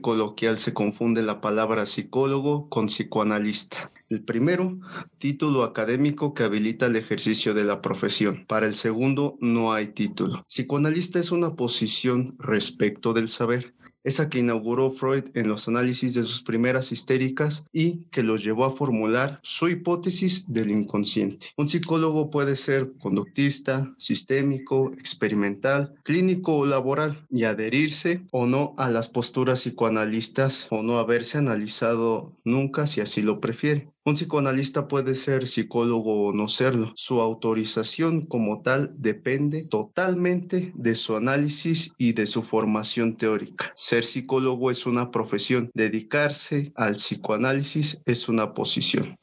coloquial se confunde la palabra psicólogo con psicoanalista. El primero, título académico que habilita el ejercicio de la profesión. Para el segundo, no hay título. Psicoanalista es una posición respecto del saber esa que inauguró Freud en los análisis de sus primeras histéricas y que los llevó a formular su hipótesis del inconsciente. Un psicólogo puede ser conductista, sistémico, experimental, clínico o laboral y adherirse o no a las posturas psicoanalistas o no haberse analizado nunca si así lo prefiere. Un psicoanalista puede ser psicólogo o no serlo. Su autorización como tal depende totalmente de su análisis y de su formación teórica. Ser psicólogo es una profesión. Dedicarse al psicoanálisis es una posición.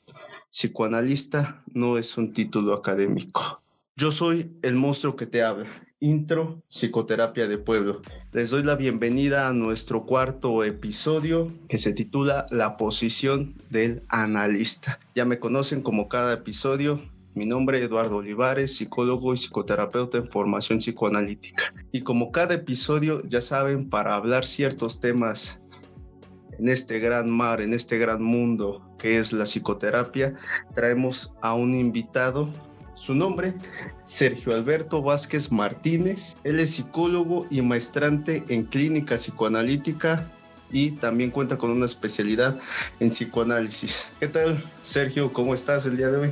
Psicoanalista no es un título académico. Yo soy el monstruo que te habla Intro Psicoterapia de Pueblo. Les doy la bienvenida a nuestro cuarto episodio que se titula La posición del analista. Ya me conocen como cada episodio. Mi nombre es Eduardo Olivares, psicólogo y psicoterapeuta en formación psicoanalítica. Y como cada episodio, ya saben, para hablar ciertos temas en este gran mar, en este gran mundo que es la psicoterapia, traemos a un invitado su nombre, Sergio Alberto Vázquez Martínez. Él es psicólogo y maestrante en clínica psicoanalítica y también cuenta con una especialidad en psicoanálisis. ¿Qué tal, Sergio? ¿Cómo estás el día de hoy?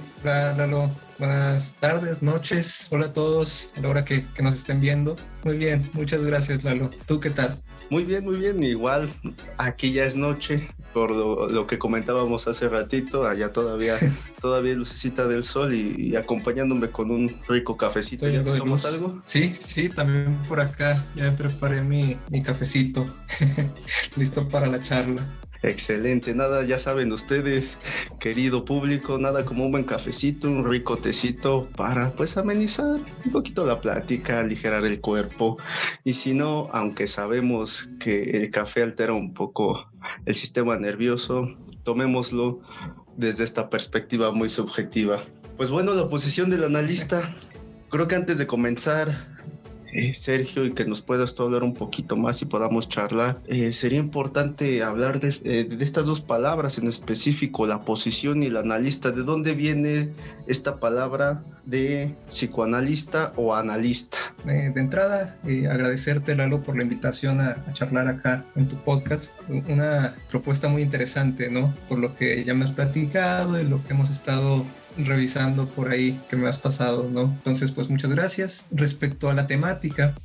Buenas tardes, noches. Hola a todos a la hora que, que nos estén viendo. Muy bien, muchas gracias, Lalo. ¿Tú qué tal? Muy bien, muy bien. Igual, aquí ya es noche, por lo, que comentábamos hace ratito, allá todavía, todavía lucecita del sol y, acompañándome con un rico cafecito. ¿Ya tomamos algo? Sí, sí, también por acá ya preparé mi, mi cafecito, listo para la charla. Excelente, nada, ya saben ustedes, querido público, nada como un buen cafecito, un rico tecito para pues amenizar un poquito la plática, aligerar el cuerpo. Y si no, aunque sabemos que el café altera un poco el sistema nervioso, tomémoslo desde esta perspectiva muy subjetiva. Pues bueno, la posición del analista, creo que antes de comenzar eh, Sergio, y que nos puedas tú hablar un poquito más y podamos charlar, eh, sería importante hablar eh, de, estas dos palabras en específico, la posición y el analista. ¿De dónde viene esta palabra de psicoanalista o analista? de entrada, agradecerte, Lalo, por la invitación a, a, charlar acá en tu podcast. Una propuesta muy interesante, ¿no? Por lo que ya me has platicado y lo que hemos estado revisando por ahí que me has pasado, ¿no? Entonces, pues muchas gracias. Respecto a la temática,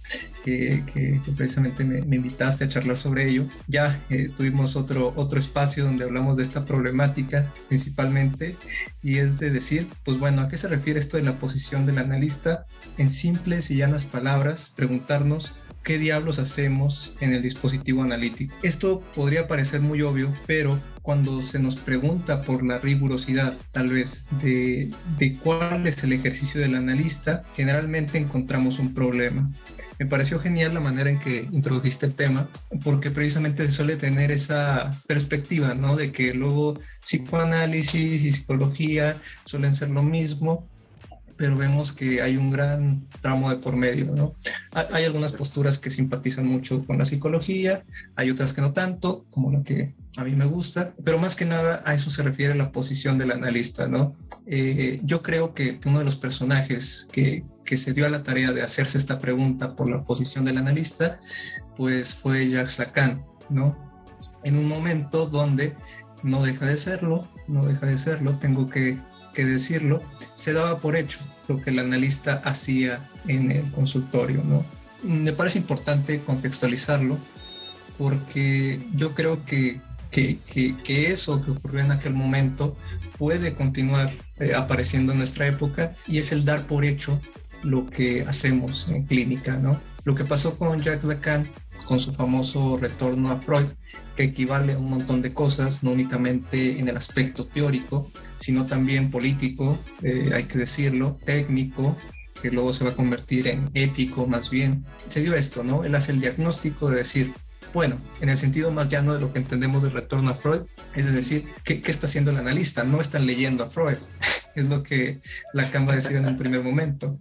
que, precisamente me, invitaste a charlar sobre ello, ya eh, tuvimos otro, otro espacio donde hablamos de esta problemática principalmente, y es de decir, pues bueno, ¿a qué se refiere esto de la posición del analista? En simples y llanas palabras, preguntarnos ¿qué diablos hacemos en el dispositivo analítico? Esto podría parecer muy obvio, pero cuando se nos pregunta por la rigurosidad, tal vez, de, de cuál es el ejercicio del analista, generalmente encontramos un problema. Me pareció genial la manera en que introdujiste el tema, porque precisamente se suele tener esa perspectiva, ¿no? De que luego psicoanálisis y psicología suelen ser lo mismo, pero vemos que hay un gran tramo de por medio, ¿no? Hay algunas posturas que simpatizan mucho con la psicología, hay otras que no tanto, como la que a mí me gusta, pero más que nada a eso se refiere la posición del analista, ¿no? Eh, yo creo que uno de los personajes que, que se dio a la tarea de hacerse esta pregunta por la posición del analista, pues fue Jacques Lacan, ¿no? En un momento donde no deja de serlo, no deja de serlo, tengo que que decirlo, se daba por hecho lo que el analista hacía en el consultorio. ¿no? Me parece importante contextualizarlo porque yo creo que, que, que, eso que ocurrió en aquel momento puede continuar eh, apareciendo en nuestra época y es el dar por hecho lo que hacemos en clínica, ¿no? Lo que pasó con Jacques Lacan, con su famoso retorno a Freud, que equivale a un montón de cosas, no únicamente en el aspecto teórico, sino también político, eh, hay que decirlo, técnico, que luego se va a convertir en ético más bien. Se dio esto, ¿no? Él hace el diagnóstico de decir, bueno, en el sentido más llano de lo que entendemos del retorno a Freud, es decir, ¿qué, qué está haciendo el analista? No están leyendo a Freud, es lo que Lacan va a decir en un primer momento.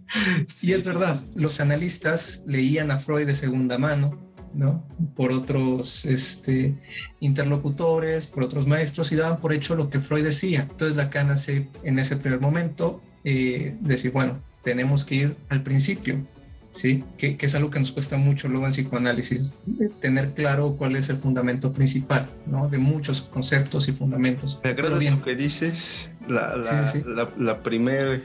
Y es verdad, los analistas leían a Freud de segunda mano, ¿no? Por otros este, interlocutores, por otros maestros y daban por hecho lo que Freud decía. Entonces Lacan hace en ese primer momento eh, decir, bueno, tenemos que ir al principio, ¿sí? Que, es algo que nos cuesta mucho luego en psicoanálisis, tener claro cuál es el fundamento principal, ¿no? De muchos conceptos y fundamentos. Me agrada lo que dices, la, la, la, primera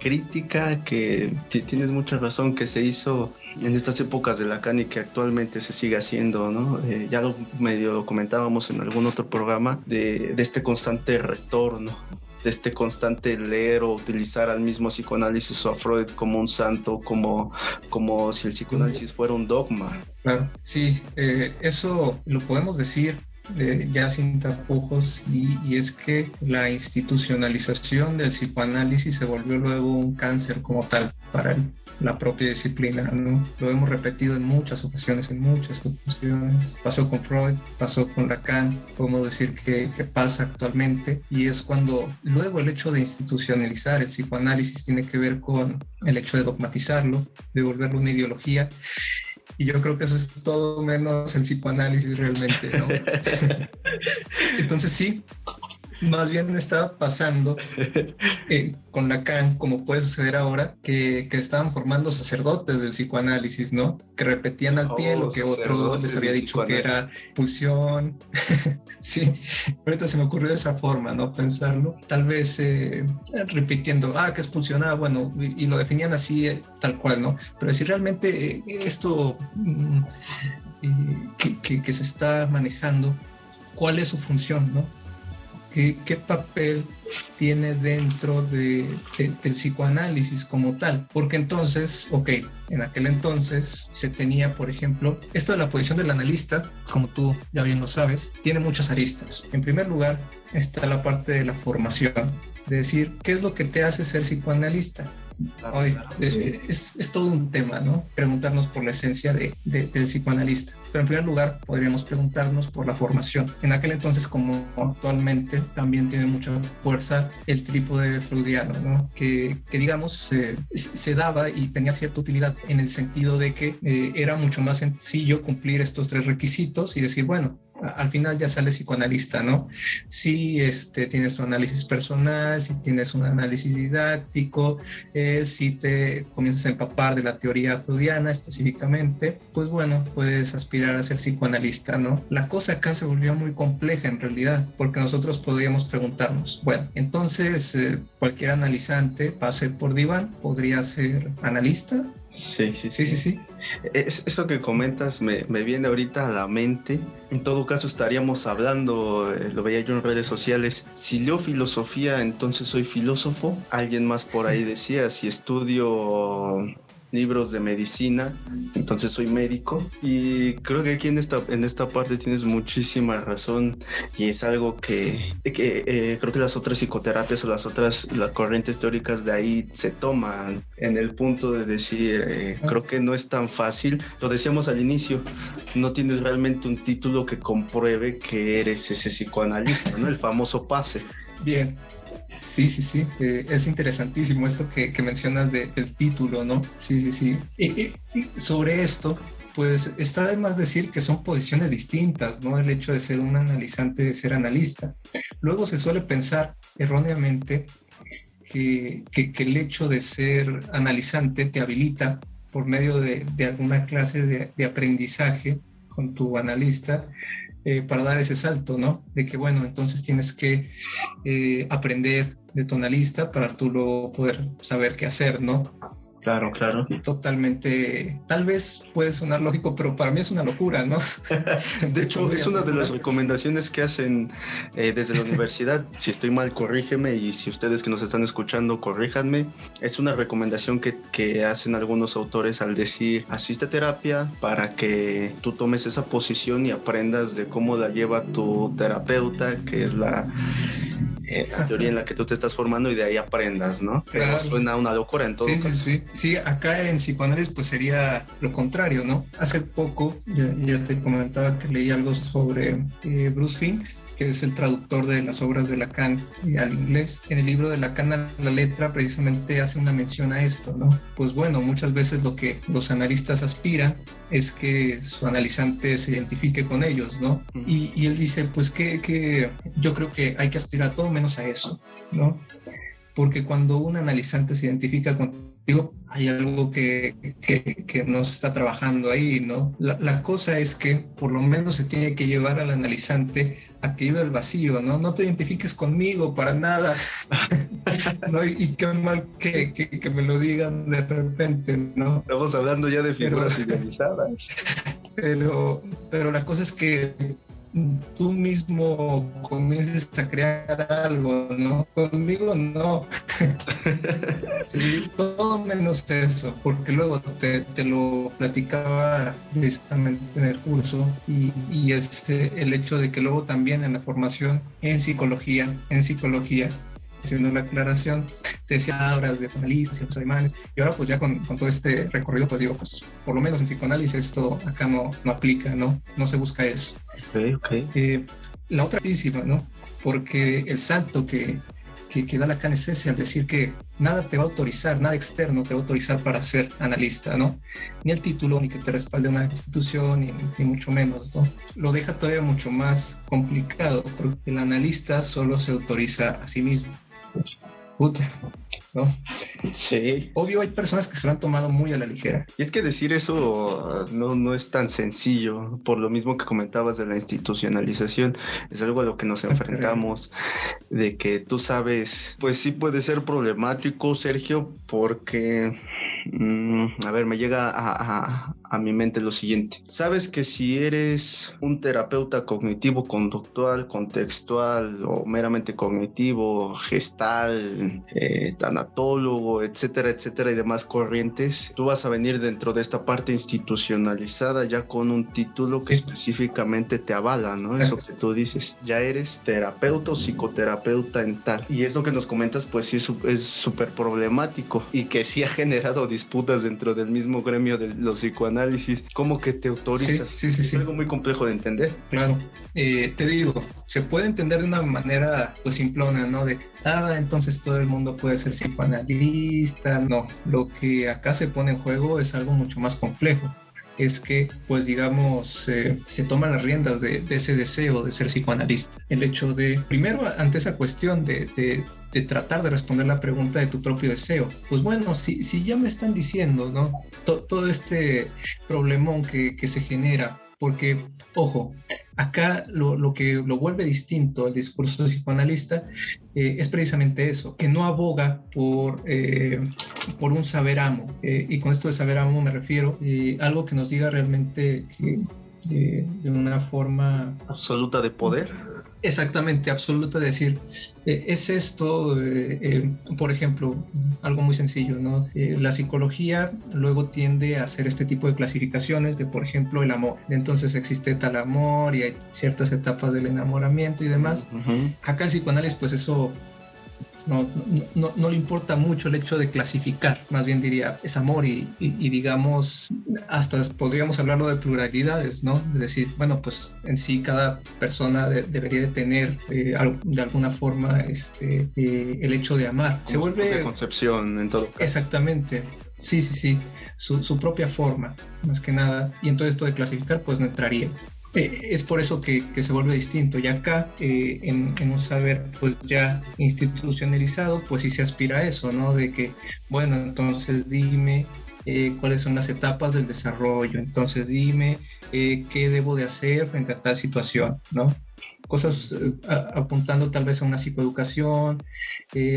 crítica que tienes mucha razón que se hizo en estas épocas de Lacan y que actualmente se sigue haciendo, ¿no? Eh, ya lo medio comentábamos en algún otro programa de, de este constante retorno de este constante leer o utilizar al mismo psicoanálisis o a Freud como un santo, como, como si el psicoanálisis fuera un dogma. Claro, sí, eh, eso lo podemos decir eh, ya sin tapujos y, y, es que la institucionalización del psicoanálisis se volvió luego un cáncer como tal para él la propia disciplina, ¿no? Lo hemos repetido en muchas ocasiones, en muchas ocasiones. Pasó con Freud, pasó con Lacan, podemos decir que, que pasa actualmente y es cuando luego el hecho de institucionalizar el psicoanálisis tiene que ver con el hecho de dogmatizarlo, de volverlo una ideología y yo creo que eso es todo menos el psicoanálisis realmente, ¿no? Entonces sí, más bien estaba pasando eh, con Lacan, como puede suceder ahora, que, que, estaban formando sacerdotes del psicoanálisis, ¿no? Que repetían al pie lo oh, que otro les había dicho que era pulsión. sí, ahorita se me ocurrió de esa forma, ¿no? Pensarlo. Tal vez eh, repitiendo, ah, que es pulsión, ah, bueno, y, lo definían así, eh, tal cual, ¿no? Pero si realmente esto mm, que, que, que se está manejando, ¿cuál es su función, ¿no? Qué, papel tiene dentro de, del psicoanálisis como tal. Porque entonces, ok, en aquel entonces se tenía, por ejemplo, esto de la posición del analista, como tú ya bien lo sabes, tiene muchas aristas. En primer lugar, está la parte de la formación, de decir, ¿qué es lo que te hace ser psicoanalista? Hoy, eh, es, todo un tema, ¿no? Preguntarnos por la esencia de, del psicoanalista. Pero en primer lugar, podríamos preguntarnos por la formación. En aquel entonces, como actualmente, también tiene mucha fuerza el trípode freudiano, ¿no? Que, que digamos, se daba y tenía cierta utilidad en el sentido de que eh, era mucho más sencillo cumplir estos tres requisitos y decir, bueno, al final ya sales psicoanalista, ¿no? Si este, tienes tu análisis personal, si tienes un análisis didáctico, eh, si te comienzas a empapar de la teoría freudiana específicamente, pues bueno, puedes aspirar a ser psicoanalista, ¿no? La cosa acá se volvió muy compleja en realidad, porque nosotros podríamos preguntarnos, bueno, entonces eh, cualquier analizante pase por diván podría ser analista. Sí, sí, sí. Sí, sí, sí. Es, eso que comentas me, me, viene ahorita a la mente. En todo caso estaríamos hablando, eh, lo veía yo en redes sociales, si leo filosofía, entonces soy filósofo. Alguien más por ahí decía, si estudio libros de medicina, entonces soy médico y creo que aquí en esta, en esta parte tienes muchísima razón y es algo que, que eh, creo que las otras psicoterapias o las otras las corrientes teóricas de ahí se toman en el punto de decir, eh, creo que no es tan fácil, lo decíamos al inicio, no tienes realmente un título que compruebe que eres ese psicoanalista, ¿no? El famoso pase. Bien, Sí, sí, sí. Eh, es interesantísimo esto que, mencionas del título, ¿no? Sí, sí, sí. Y, sobre esto, pues está de más decir que son posiciones distintas, ¿no? El hecho de ser un analizante, de ser analista. Luego se suele pensar erróneamente que, el hecho de ser analizante te habilita por medio de, alguna clase de aprendizaje con tu analista eh, para dar ese salto, ¿no? De que, bueno, entonces tienes que eh, aprender de tu analista para tú luego poder saber qué hacer, ¿no? Claro, claro. Totalmente, tal vez puede sonar lógico, pero para mí es una locura, ¿no? de hecho, es una de las recomendaciones que hacen eh, desde la universidad. Si estoy mal, corrígeme y si ustedes que nos están escuchando, corríjanme. Es una recomendación que, que hacen algunos autores al decir, asiste a terapia para que tú tomes esa posición y aprendas de cómo la lleva tu terapeuta, que es la eh, la teoría en la que tú te estás formando y de ahí aprendas, ¿no? Pero suena una locura en todo sí, caso. Sí, sí, sí. acá en psicoanálisis pues sería lo contrario, ¿no? Hace poco ya, te comentaba que leí algo sobre eh, Bruce Fink que es el traductor de las obras de Lacan al inglés. En el libro de Lacan a la letra precisamente hace una mención a esto, ¿no? Pues bueno, muchas veces lo que los analistas aspiran es que su analizante se identifique con ellos, ¿no? Y, y él dice, pues que, que yo creo que hay que aspirar a todo menos a eso, ¿no? porque cuando un analizante se identifica contigo, hay algo que, que, no se está trabajando ahí, ¿no? La, cosa es que por lo menos se tiene que llevar al analizante a que viva el vacío, ¿no? No te identifiques conmigo para nada, ¿no? Y, qué mal que, que, me lo digan de repente, ¿no? Estamos hablando ya de figuras idealizadas. Pero, pero la cosa es que tú mismo comiences a crear algo, ¿no? Conmigo no. sí, todo menos eso, porque luego te, lo platicaba precisamente en el curso y, y es el hecho de que luego también en la formación en psicología, en psicología, haciendo la aclaración, te decía obras de analistas y otros alemanes, y ahora pues ya con, con, todo este recorrido, pues digo, pues por lo menos en psicoanálisis esto acá no, no aplica, ¿no? No se busca eso. Ok, ok. Eh, la otra ¿no? Porque el salto que, que, que, da es ese, al decir que nada te va a autorizar, nada externo te va a autorizar para ser analista, ¿no? Ni el título, ni que te respalde una institución, ni, ni, mucho menos, ¿no? Lo deja todavía mucho más complicado, porque el analista solo se autoriza a sí mismo. Puta, ¿no? Sí. Obvio, hay personas que se lo han tomado muy a la ligera. Y es que decir eso no, no es tan sencillo, por lo mismo que comentabas de la institucionalización, es algo a lo que nos enfrentamos, de que tú sabes, pues sí puede ser problemático, Sergio, porque Mm, a ver, me llega a, mi mente lo siguiente. Sabes que si eres un terapeuta cognitivo, conductual, contextual o meramente cognitivo, gestal, eh, tanatólogo, etcétera, etcétera y demás corrientes, tú vas a venir dentro de esta parte institucionalizada ya con un título que específicamente te avala, ¿no? Eso que tú dices, ya eres terapeuta o psicoterapeuta en tal. Y es lo que nos comentas, pues sí es súper problemático y que sí ha generado disputas dentro del mismo gremio de los psicoanálisis, ¿cómo que te autorizas? Sí, sí, sí, es algo muy complejo de entender. Claro, eh, te digo, se puede entender de una manera pues simplona, ¿no? De, ah, entonces todo el mundo puede ser psicoanalista. No, lo que acá se pone en juego es algo mucho más complejo es que, pues digamos, eh, se toman las riendas de, ese deseo de ser psicoanalista. El hecho de, primero, ante esa cuestión de, tratar de responder la pregunta de tu propio deseo, pues bueno, si, si ya me están diciendo, ¿no? todo este problemón que, que se genera porque, ojo, acá lo, que lo vuelve distinto el discurso psicoanalista eh, es precisamente eso, que no aboga por, eh, por un saber amo. Eh, y con esto de saber amo me refiero a algo que nos diga realmente que de, una forma absoluta de poder. Exactamente, absoluta de decir, eh, es esto, eh, eh, por ejemplo, algo muy sencillo, ¿no? la psicología luego tiende a hacer este tipo de clasificaciones de, por ejemplo, el amor. Entonces existe tal amor y hay ciertas etapas del enamoramiento y demás. Acá en psicoanálisis, pues eso no, no, no, le importa mucho el hecho de clasificar, más bien diría, es amor y, y, digamos, hasta podríamos hablarlo de pluralidades, ¿no? Es decir, bueno, pues en sí cada persona debería de tener eh, de alguna forma este, eh, el hecho de amar. Se vuelve... De concepción en todo caso. Exactamente. Sí, sí, sí, su, su propia forma, más que nada. Y entonces esto de clasificar, pues no entraría. Eh, es por eso que, se vuelve distinto. Y acá, eh, en, un saber pues ya institucionalizado, pues sí se aspira a eso, ¿no? De que, bueno, entonces dime eh, cuáles son las etapas del desarrollo, entonces dime qué debo de hacer frente a tal situación, ¿no? Cosas apuntando tal vez a una psicoeducación,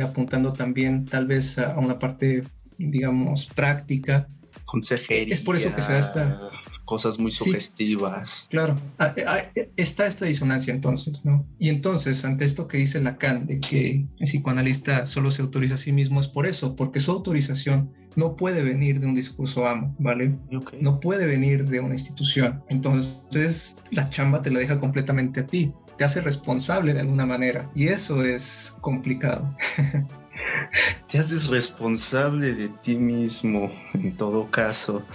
apuntando también tal vez a una parte, digamos, práctica. Consejería. Es por eso que se da esta cosas muy sugestivas. claro, ah, eh, ah, eh, está esta disonancia entonces, ¿no? Y entonces, ante esto que dice Lacan, de que el psicoanalista solo se autoriza a sí mismo, es por eso, porque su autorización no puede venir de un discurso amo, ¿vale? No puede venir de una institución. Entonces, la chamba te la deja completamente a ti. te hace responsable de alguna manera y eso es complicado. Te haces responsable de ti mismo, en todo caso.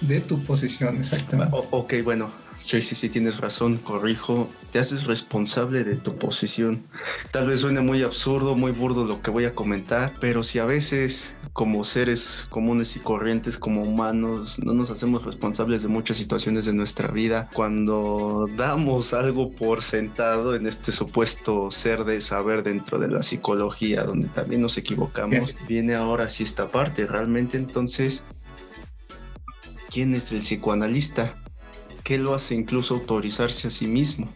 De tu posición, exactamente. ok, bueno, Sí, sí, sí, tienes razón, corrijo. Te haces responsable de tu posición. Tal vez suene muy absurdo, muy burdo lo que voy a comentar, pero si a veces como seres comunes y corrientes, como humanos, no nos hacemos responsables de muchas situaciones de nuestra vida, cuando damos algo por sentado en este supuesto ser de saber dentro de la psicología, donde también nos equivocamos, viene ahora sí esta parte. Realmente entonces, ¿quién es el psicoanalista? ¿Qué lo hace incluso autorizarse a sí mismo?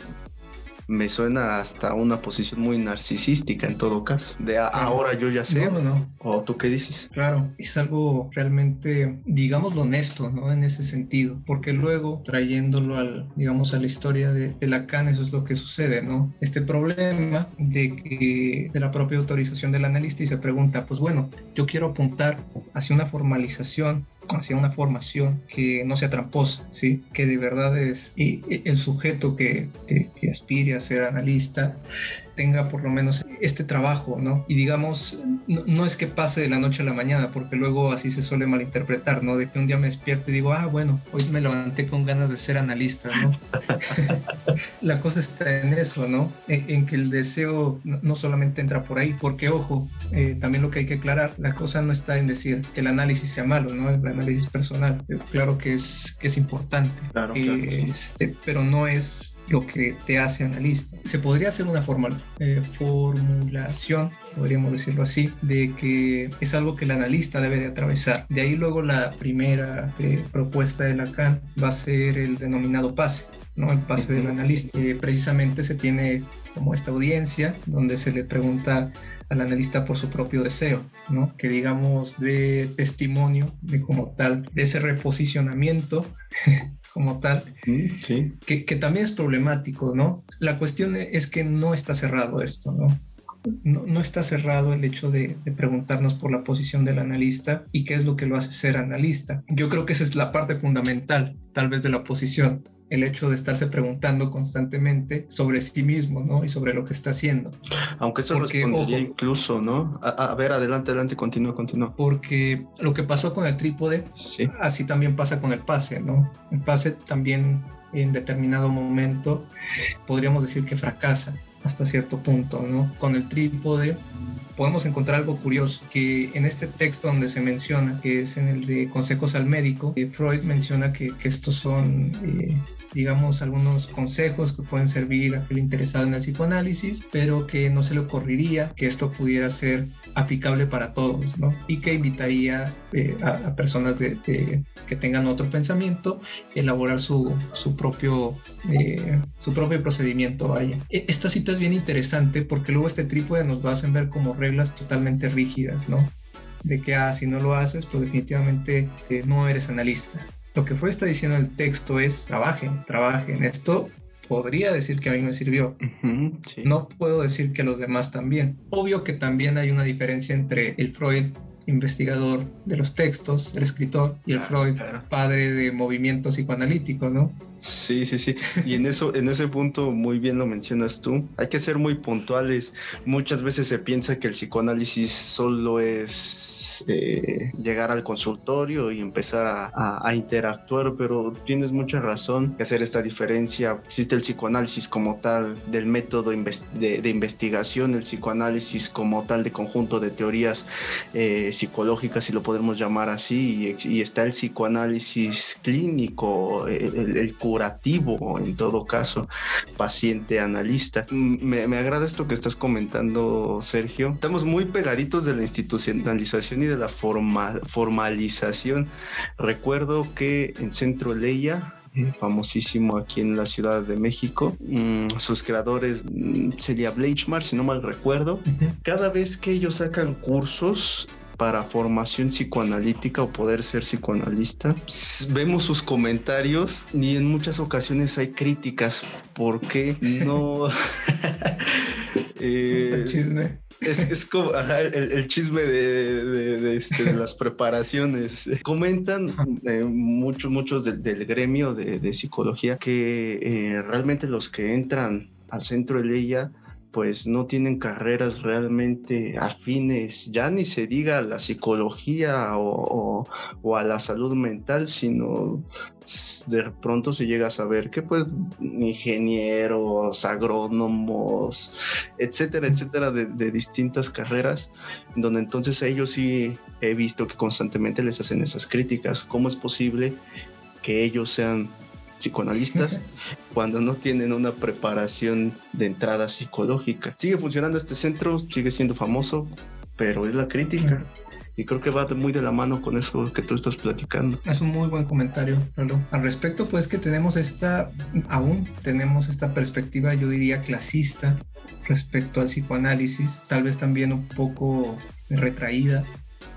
Me suena hasta una posición muy narcisística en todo caso. De ahora yo ya sé. No, no, ¿O tú qué dices? Claro, es algo realmente, digamos, honesto, ¿no? En ese sentido. Porque luego, trayéndolo al, digamos, a la historia de, de Lacan, eso es lo que sucede, ¿no? Este problema de que de la propia autorización del analista y se pregunta, pues bueno, yo quiero apuntar hacia una formalización hacia una formación que no sea tramposa, ¿sí? que de verdad es y el sujeto que, que, aspire a ser analista tenga por lo menos este trabajo, ¿no? Y digamos, no, es que pase de la noche a la mañana, porque luego así se suele malinterpretar, ¿no? De que un día me despierto y digo, ah, bueno, hoy me levanté con ganas de ser analista, ¿no? la cosa está en eso, ¿no? En, que el deseo no solamente entra por ahí, porque ojo, eh, también lo que hay que aclarar, la cosa no está en decir que el análisis sea malo, ¿no? Análisis personal. Claro que es, que es importante, claro, este, pero no es lo que te hace analista. Se podría hacer una formal, eh, formulación, podríamos decirlo así, de que es algo que el analista debe de atravesar. De ahí luego la primera eh, propuesta de Lacan va a ser el denominado pase. ¿no? el pase del analista. precisamente se tiene como esta audiencia donde se le pregunta al analista por su propio deseo, ¿no? Que digamos de testimonio de como tal, de ese reposicionamiento como tal, sí. que, que, también es problemático, ¿no? La cuestión es que no está cerrado esto, ¿no? No, no está cerrado el hecho de, de, preguntarnos por la posición del analista y qué es lo que lo hace ser analista. Yo creo que esa es la parte fundamental, tal vez, de la posición el hecho de estarse preguntando constantemente sobre sí mismo, ¿no? Y sobre lo que está haciendo. Aunque eso porque, respondería incluso, ¿no? A, ver, adelante, adelante, continúa, continúa. Porque lo que pasó con el trípode, así también pasa con el pase, ¿no? El pase también en determinado momento podríamos decir que fracasa hasta cierto punto, ¿no? Con el trípode podemos encontrar algo curioso, que en este texto donde se menciona, que es en el de consejos al médico, eh, Freud menciona que, estos son, eh, digamos, algunos consejos que pueden servir a aquel interesado en el psicoanálisis, pero que no se le ocurriría que esto pudiera ser aplicable para todos, ¿no? Y que invitaría eh, a, personas de, que tengan otro pensamiento, elaborar su, su propio, su propio procedimiento, vaya. E, esta cita es bien interesante porque luego este trípode nos lo hacen ver como reglas totalmente rígidas, ¿no? De que, ah, si no lo haces, pues definitivamente eh, no eres analista. Lo que Freud está diciendo en el texto es, trabajen, trabajen. Esto podría decir que a mí me sirvió. No puedo decir que a los demás también. Obvio que también hay una diferencia entre el Freud investigador de los textos, el escritor, y el Freud, padre de movimiento psicoanalítico, ¿no? Sí, sí, sí. Y en eso, en ese punto muy bien lo mencionas tú. Hay que ser muy puntuales. Muchas veces se piensa que el psicoanálisis solo es eh, llegar al consultorio y empezar a, interactuar, pero tienes mucha razón que hacer esta diferencia. Existe el psicoanálisis como tal del método de, investigación, el psicoanálisis como tal de conjunto de teorías eh, psicológicas, si lo podemos llamar así, y, está el psicoanálisis clínico, el, el curativo en todo caso, paciente analista. Mm, me, agrada esto que estás comentando, Sergio. Estamos muy pegaditos de la institucionalización y de la formalización. Recuerdo que en Centro Leia eh, famosísimo aquí en la Ciudad de México. Mm, sus creadores mm, sería Bleichmar, si no mal recuerdo. Cada vez que ellos sacan cursos, para formación psicoanalítica o poder ser psicoanalista. Vemos sus comentarios y en muchas ocasiones hay críticas porque no... eh, chisme. Es, como el, chisme de, este, las preparaciones. Comentan eh, muchos, muchos del, gremio de, psicología que eh, realmente los que entran al centro de ella pues no tienen carreras realmente afines, ya ni se diga a la psicología o, a la salud mental, sino de pronto se llega a saber que pues ingenieros, agrónomos, etcétera, etcétera, de, distintas carreras, donde entonces ellos sí he visto que constantemente les hacen esas críticas. ¿Cómo es posible que ellos sean psicoanalistas cuando no tienen una preparación de entrada psicológica. Sigue funcionando este centro, sigue siendo famoso, pero es la crítica. Y creo que va muy de la mano con eso que tú estás platicando. Es un muy buen comentario, Lalo. Al respecto, pues que tenemos esta, aún tenemos esta perspectiva, yo diría, clasista respecto al psicoanálisis, tal vez también un poco retraída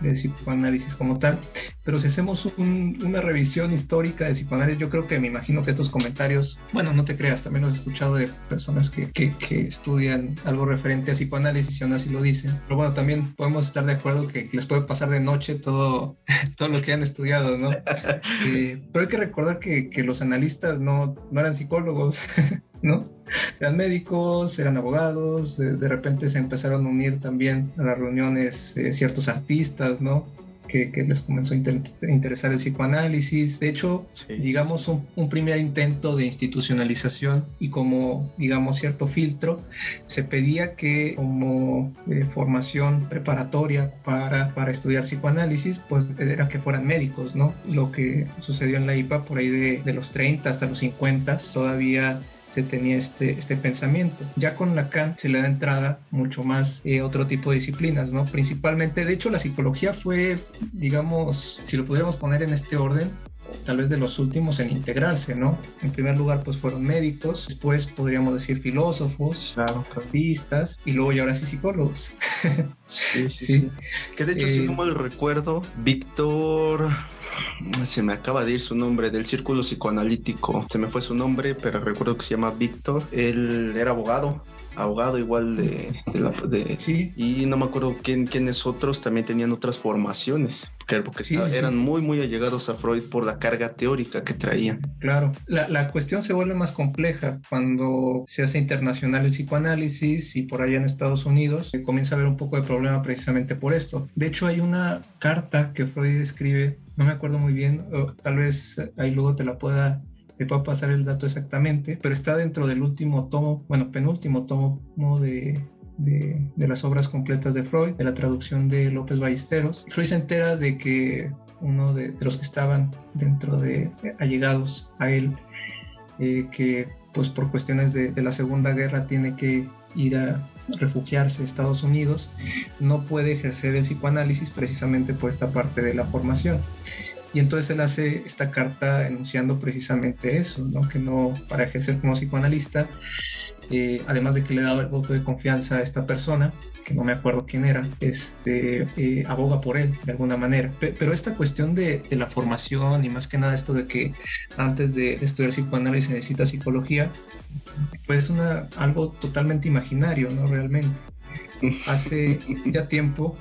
de psicoanálisis como tal, pero si hacemos una revisión histórica de psicoanálisis, yo creo que me imagino que estos comentarios, bueno, no te creas, también los he escuchado de personas que, que, estudian algo referente a psicoanálisis y aún así lo dicen, pero bueno, también podemos estar de acuerdo que, les puede pasar de noche todo, todo lo que han estudiado, ¿no? Eh, pero hay que recordar que, que los analistas no, no eran psicólogos, ¿no? Eran médicos, eran abogados, de, repente se empezaron a unir también a las reuniones eh, ciertos artistas, ¿no? Que, les comenzó a interesar el psicoanálisis. De hecho, digamos, un, primer intento de institucionalización y como, digamos, cierto filtro, se pedía que como eh, formación preparatoria para, para estudiar psicoanálisis, pues era que fueran médicos, ¿no? Lo que sucedió en la IPA por ahí de, de los 30 hasta los 50, todavía se tenía este, este pensamiento. Ya con Lacan se le da entrada mucho más eh, otro tipo de disciplinas, ¿no? Principalmente, de hecho, la psicología fue, digamos, si lo pudiéramos poner en este orden, tal vez de los últimos en integrarse, ¿no? En primer lugar, pues fueron médicos, después podríamos decir filósofos, artistas y luego y ahora sí psicólogos. sí, sí, sí, Que de hecho, si no eh, mal recuerdo, Víctor se me acaba de ir su nombre, del círculo psicoanalítico. Se me fue su nombre, pero recuerdo que se llama Víctor. Él era abogado, abogado igual de, de, sí. y no me acuerdo quién, quiénes otros también tenían otras formaciones, porque sí, eran muy muy allegados a Freud por la carga teórica que traían. Claro, la, la, cuestión se vuelve más compleja cuando se hace internacional el psicoanálisis y por allá en Estados Unidos comienza a haber un poco de problema precisamente por esto. De hecho hay una carta que Freud escribe no me acuerdo muy bien, tal vez ahí luego te la pueda, te pueda pasar el dato exactamente, pero está dentro del último tomo, bueno, penúltimo tomo de, de, las obras completas de Freud, de la traducción de López Ballesteros. Freud se entera de que uno de, los que estaban dentro de allegados a él, eh, que pues por cuestiones de, de la Segunda Guerra tiene que ir a, refugiarse a Estados Unidos, no puede ejercer el psicoanálisis precisamente por esta parte de la formación. Y entonces él hace esta carta enunciando precisamente eso, ¿no? que no para ejercer como psicoanalista, eh, además de que le daba el voto de confianza a esta persona, que no me acuerdo quién era, este, eh, aboga por él de alguna manera. pero esta cuestión de, la formación y más que nada esto de que antes de estudiar psicoanálisis se necesita psicología, pues es algo totalmente imaginario, ¿no? Realmente. Hace ya tiempo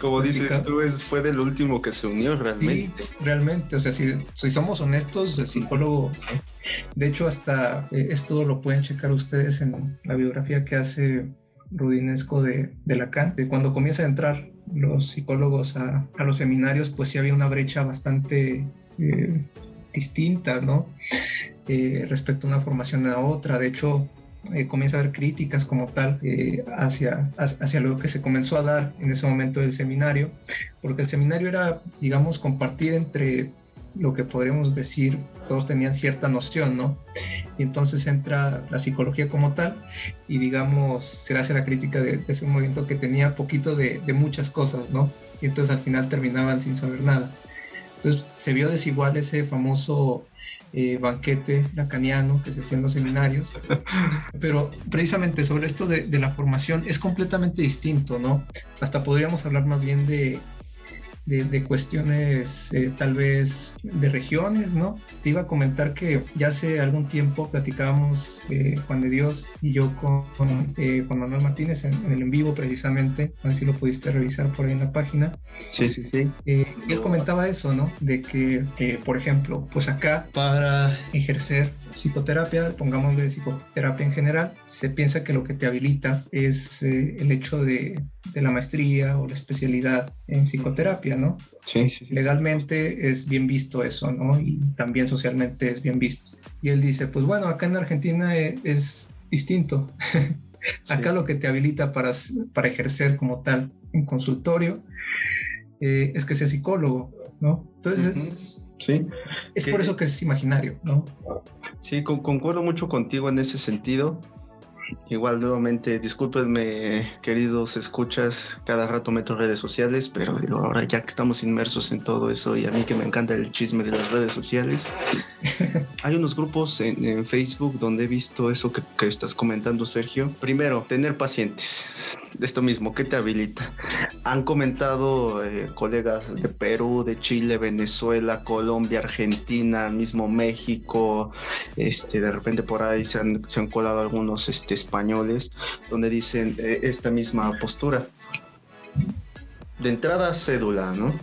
Como dices tú, es, fue del último que se unió realmente. Sí, realmente. O sea, si, si somos honestos, el psicólogo, de hecho, hasta eh, esto lo pueden checar ustedes en la biografía que hace Rudinesco de, de Lacan. De cuando comienza a entrar los psicólogos a, a los seminarios, pues sí había una brecha bastante eh, distinta, ¿no? Eh, respecto a una formación a otra. De hecho, eh, comienza a haber críticas como tal eh, hacia, hacia lo que se comenzó a dar en ese momento del seminario, porque el seminario era, digamos, compartir entre lo que podríamos decir, todos tenían cierta noción, ¿no? Y entonces entra la psicología como tal y, digamos, se hace la crítica de, ese movimiento que tenía poquito de, de muchas cosas, ¿no? Y entonces al final terminaban sin saber nada. Entonces se vio desigual ese famoso eh, banquete lacaniano que se hacía en los seminarios. Pero precisamente sobre esto de, la formación es completamente distinto, ¿no? Hasta podríamos hablar más bien de, de, cuestiones eh, tal vez de regiones, ¿no? Te iba a comentar que ya hace algún tiempo platicábamos eh, Juan de Dios y yo con, eh, Juan Manuel Martínez en, el en vivo precisamente, a ver si lo pudiste revisar por ahí en la página. Sí, sí, sí. él comentaba eso, ¿no? De que, por ejemplo, pues acá para ejercer psicoterapia, pongámosle psicoterapia en general, se piensa que lo que te habilita es el hecho de, de la maestría o la especialidad en psicoterapia, ¿no? Sí, sí, Legalmente es bien visto eso, ¿no? Y también socialmente es bien visto. Y él dice, pues bueno, acá en Argentina e, es, distinto. acá lo que te habilita para, para ejercer como tal en consultorio eh, es que sea psicólogo, ¿no? Entonces sí. es por eso que es imaginario, ¿no? Sí, concuerdo mucho contigo en ese sentido. Igual nuevamente, discúlpenme, queridos escuchas, cada rato meto redes sociales, pero ahora ya que estamos inmersos en todo eso y a mí que me encanta el chisme de las redes sociales, hay unos grupos en, Facebook donde he visto eso que, que, estás comentando, Sergio. Primero, tener pacientes. De esto mismo, ¿qué te habilita? Han comentado eh, colegas de Perú, de Chile, Venezuela, Colombia, Argentina, mismo México, este, de repente por ahí se han, se han colado algunos este, españoles donde dicen eh, esta misma postura. De entrada, cédula, ¿no?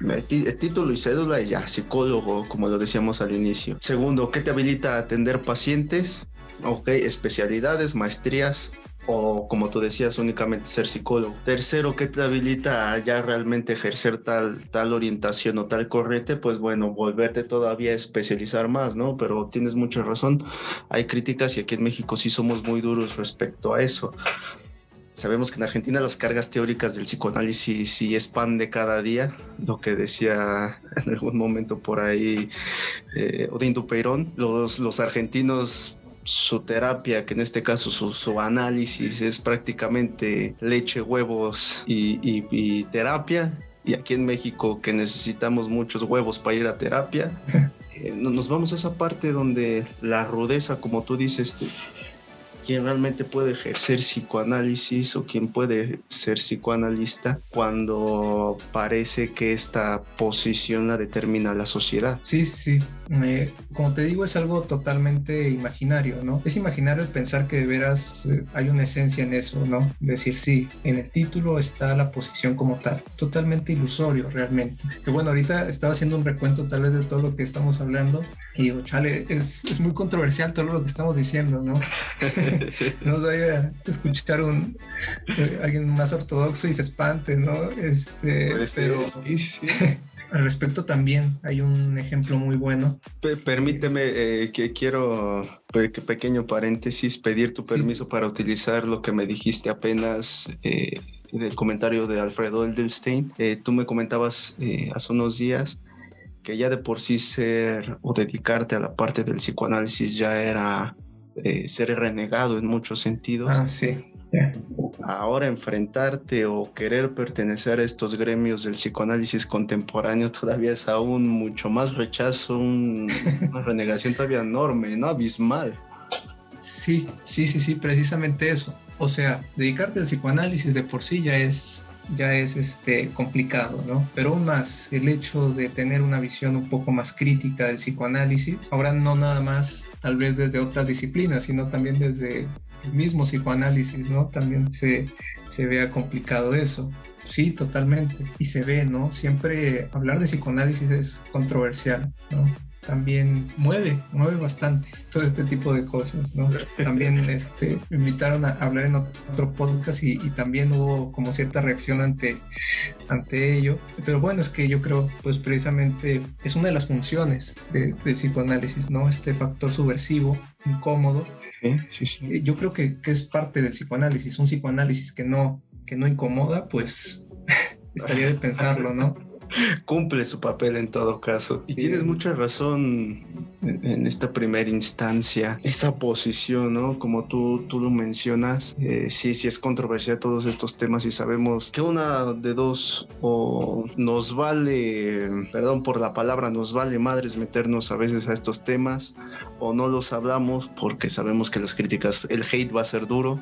El título y cédula y ya, psicólogo, como lo decíamos al inicio. Segundo, ¿qué te habilita a atender pacientes? Ok, especialidades, maestrías, o como tú decías, únicamente ser psicólogo. Tercero, ¿qué te habilita a ya realmente ejercer tal, tal orientación o tal corriente? Pues bueno, volverte todavía a especializar más, ¿no? Pero tienes mucha razón, hay críticas y aquí en México sí somos muy duros respecto a eso. Sabemos que en Argentina las cargas teóricas del psicoanálisis sí expande cada día, lo que decía en algún momento por ahí eh, Odindo Peirón. Los, los argentinos su terapia, que en este caso su, análisis es prácticamente leche, huevos y, terapia. Y aquí en México que necesitamos muchos huevos para ir a terapia, eh, nos vamos a esa parte donde la rudeza, como tú dices, quién realmente puede ejercer psicoanálisis o quién puede ser psicoanalista cuando parece que esta posición la determina la sociedad. Sí, sí, sí. Como te digo, es algo totalmente imaginario, ¿no? Es imaginario el pensar que de veras eh, hay una esencia en eso, ¿no? Decir, sí, en el título está la posición como tal. Es totalmente ilusorio realmente. Que bueno, ahorita estaba haciendo un recuento tal vez de todo lo que estamos hablando y digo, chale, es, es muy controversial todo lo que estamos diciendo, ¿no? no vaya a escuchar un eh, alguien más ortodoxo y se espante, ¿no? Este, pero al respecto también hay un ejemplo muy bueno. permíteme eh, que quiero pequeño paréntesis pedir tu permiso para utilizar lo que me dijiste apenas. Eh, del comentario de Alfredo Eldelstein. tú me comentabas hace unos días que ya de por sí ser o dedicarte a la parte del psicoanálisis ya era eh, ser renegado en muchos sentidos. Ah, sí. Ahora enfrentarte o querer pertenecer a estos gremios del psicoanálisis contemporáneo todavía es aún mucho más rechazo, una renegación todavía enorme, ¿no? Abismal. Sí, sí, sí, sí, precisamente eso. O sea, dedicarte al psicoanálisis de por sí ya es ya es este, complicado, ¿no? Pero aún más, el hecho de tener una visión un poco más crítica del psicoanálisis, ahora no nada más tal vez desde otras disciplinas, sino también desde el mismo psicoanálisis, ¿no? También se, se vea complicado eso. Sí, totalmente. Y se ve, ¿no? Siempre hablar de psicoanálisis es controversial, ¿no? También mueve, mueve bastante todo este tipo de cosas, ¿no? También este, me invitaron a hablar en otro podcast y, también hubo como cierta reacción ante, ante ello. Pero bueno, es que yo creo, pues precisamente es una de las funciones del psicoanálisis, ¿no? Este factor subversivo, incómodo. Sí, sí, Yo creo que, que, es parte del psicoanálisis. Un psicoanálisis que no, que no incomoda, pues estaría de pensarlo, ¿no? Cumple su papel en todo caso. Y tienes mucha razón en, esta primera instancia. Esa posición, ¿no? Como tú, tú lo mencionas, eh, sí, sí es controversial todos estos temas y sabemos que una de dos o nos vale, perdón por la palabra, nos vale madres meternos a veces a estos temas o no los hablamos porque sabemos que las críticas, el hate va a ser duro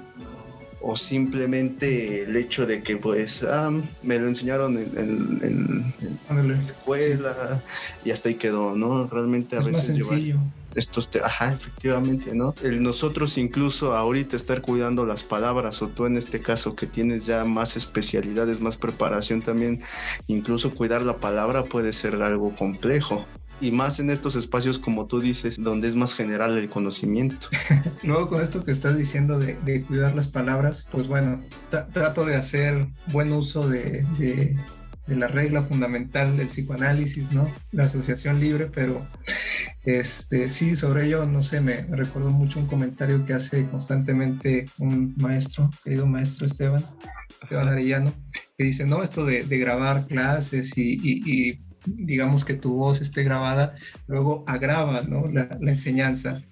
o simplemente el hecho de que pues ah, me lo enseñaron en, la escuela y hasta ahí quedó, ¿no? Realmente a es veces más sencillo. estos te ajá, efectivamente, ¿no? El nosotros incluso ahorita estar cuidando las palabras o tú en este caso que tienes ya más especialidades, más preparación también, incluso cuidar la palabra puede ser algo complejo y más en estos espacios como tú dices, donde es más general el conocimiento. Luego con esto que estás diciendo de, cuidar las palabras, pues bueno, trato de hacer buen uso de, de, la regla fundamental del psicoanálisis, ¿no? La asociación libre, pero este, sí, sobre ello, no sé, me, recuerdo mucho un comentario que hace constantemente un maestro, querido maestro Esteban, Esteban Arellano, que dice, no, esto de, grabar clases y, y digamos que tu voz esté grabada, luego agrava ¿no? la, enseñanza.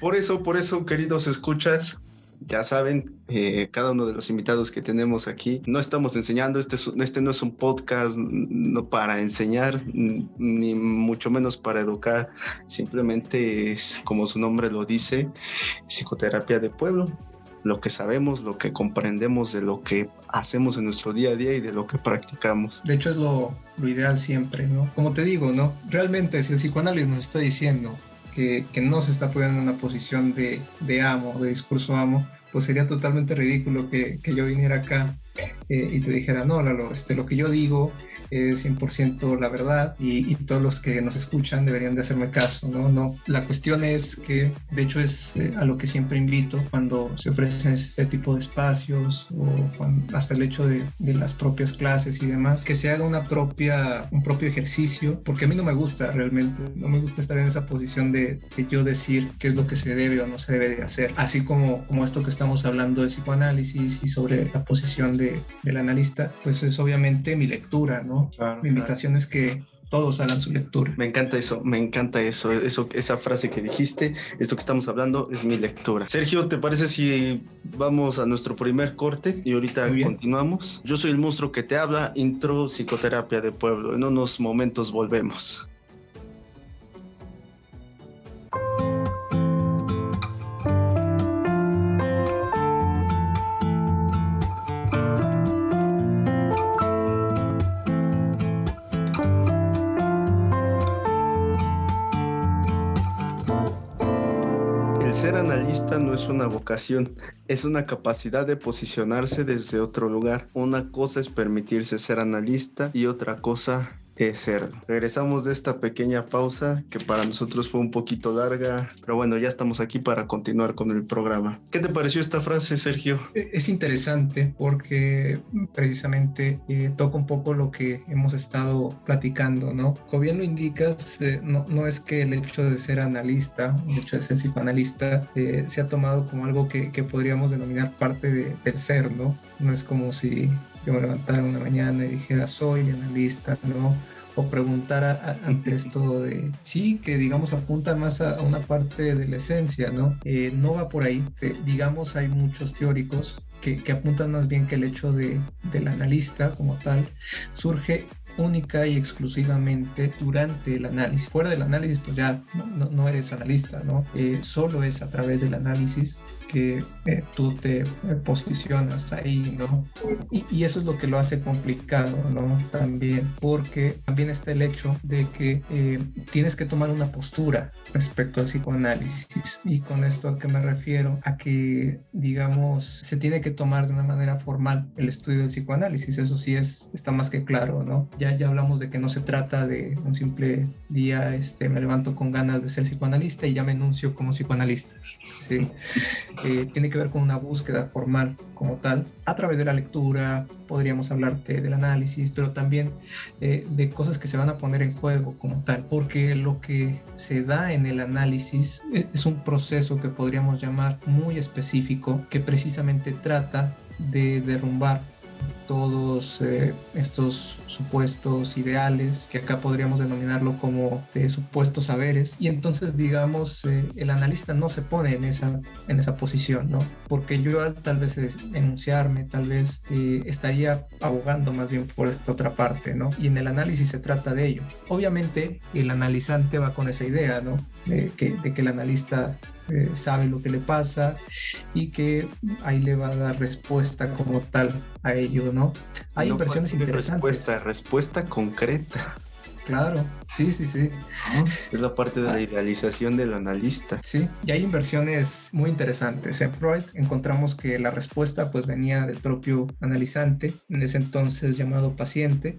Por eso, por eso, queridos escuchas, ya saben, eh, cada uno de los invitados que tenemos aquí, no estamos enseñando, este, este no es un podcast no para enseñar, ni mucho menos para educar, simplemente es, como su nombre lo dice, psicoterapia de pueblo lo que sabemos, lo que comprendemos de lo que hacemos en nuestro día a día y de lo que practicamos. De hecho es lo, ideal siempre, ¿no? Como te digo, ¿no? Realmente si el psicoanálisis nos está diciendo que, no se está poniendo en una posición de, de amo, de discurso amo, pues sería totalmente ridículo que, que yo viniera acá eh, y te dijera, no, Lalo, este, lo que yo digo es 100% la verdad y, todos los que nos escuchan deberían de hacerme caso, ¿no? no la cuestión es que, de hecho, es eh, a lo que siempre invito cuando se ofrecen este tipo de espacios o hasta el hecho de, de, las propias clases y demás, que se haga una propia, un propio ejercicio, porque a mí no me gusta realmente, no me gusta estar en esa posición de, de yo decir qué es lo que se debe o no se debe de hacer, así como, como esto que estamos hablando de psicoanálisis y sobre la posición de, del analista, pues es obviamente mi lectura, ¿no? mi invitación es que todos hagan su lectura. Me encanta eso, me encanta eso, eso, esa frase que dijiste, esto que estamos hablando es mi lectura. Sergio, ¿te parece si vamos a nuestro primer corte y ahorita continuamos? Yo soy el monstruo que te habla, intro psicoterapia de pueblo. En unos momentos volvemos. Es una capacidad de posicionarse desde otro lugar. Una cosa es permitirse ser analista y otra cosa ser. Regresamos de esta pequeña pausa que para nosotros fue un poquito larga, pero bueno, ya estamos aquí para continuar con el programa. ¿Qué te pareció esta frase, Sergio? E, es interesante porque precisamente eh, toca un poco lo que hemos estado platicando, ¿no? Como bien lo indicas, eh, no, no, es que el hecho de ser analista, el hecho de ser psicoanalista, eh, se ha tomado como algo que, que podríamos denominar parte de, del ser, ¿no? No es como si yo me levantara una mañana y dijera soy analista, ¿no? O preguntara ante esto de sí, que digamos apunta más a, una parte de la esencia, ¿no? Eh, no va por ahí. digamos, hay muchos teóricos que, apuntan más bien que el hecho de, del analista como tal surge única y exclusivamente durante el análisis. Fuera del análisis, pues ya no, no eres analista, ¿no? Eh, solo es a través del análisis que eh, tú te posicionas ahí, ¿no? Y, eso es lo que lo hace complicado, ¿no? También, porque también está el hecho de que eh, tienes que tomar una postura respecto al psicoanálisis. Y con esto a qué me refiero? A que, digamos, se tiene que tomar de una manera formal el estudio del psicoanálisis. Eso sí es, está más que claro, ¿no? Ya, ya hablamos de que no se trata de un simple día, este, me levanto con ganas de ser psicoanalista y ya me enuncio como psicoanalista, ¿sí? Tiene que ver con una búsqueda formal como tal, a través de la lectura, podríamos hablarte del análisis, pero también eh, de cosas que se van a poner en juego como tal, porque lo que se da en el análisis eh, es un proceso que podríamos llamar muy específico, que precisamente trata de derrumbar todos eh, estos supuestos ideales, que acá podríamos denominarlo como de supuestos saberes, y entonces digamos eh, el analista no se pone en esa, en esa posición, ¿no? Porque yo tal vez enunciarme, tal vez eh, estaría abogando más bien por esta otra parte, ¿no? Y en el análisis se trata de ello. Obviamente el analizante va con esa idea, ¿no? De que, de que el analista eh, sabe lo que le pasa y que ahí le va a dar respuesta como tal a ello, ¿no? Hay inversiones interesantes. Respuesta, respuesta concreta. Claro, sí, sí, sí. Es la parte de la ah. idealización del analista. Sí, y hay inversiones muy interesantes. En Freud encontramos que la respuesta pues venía del propio analizante, en ese entonces llamado paciente.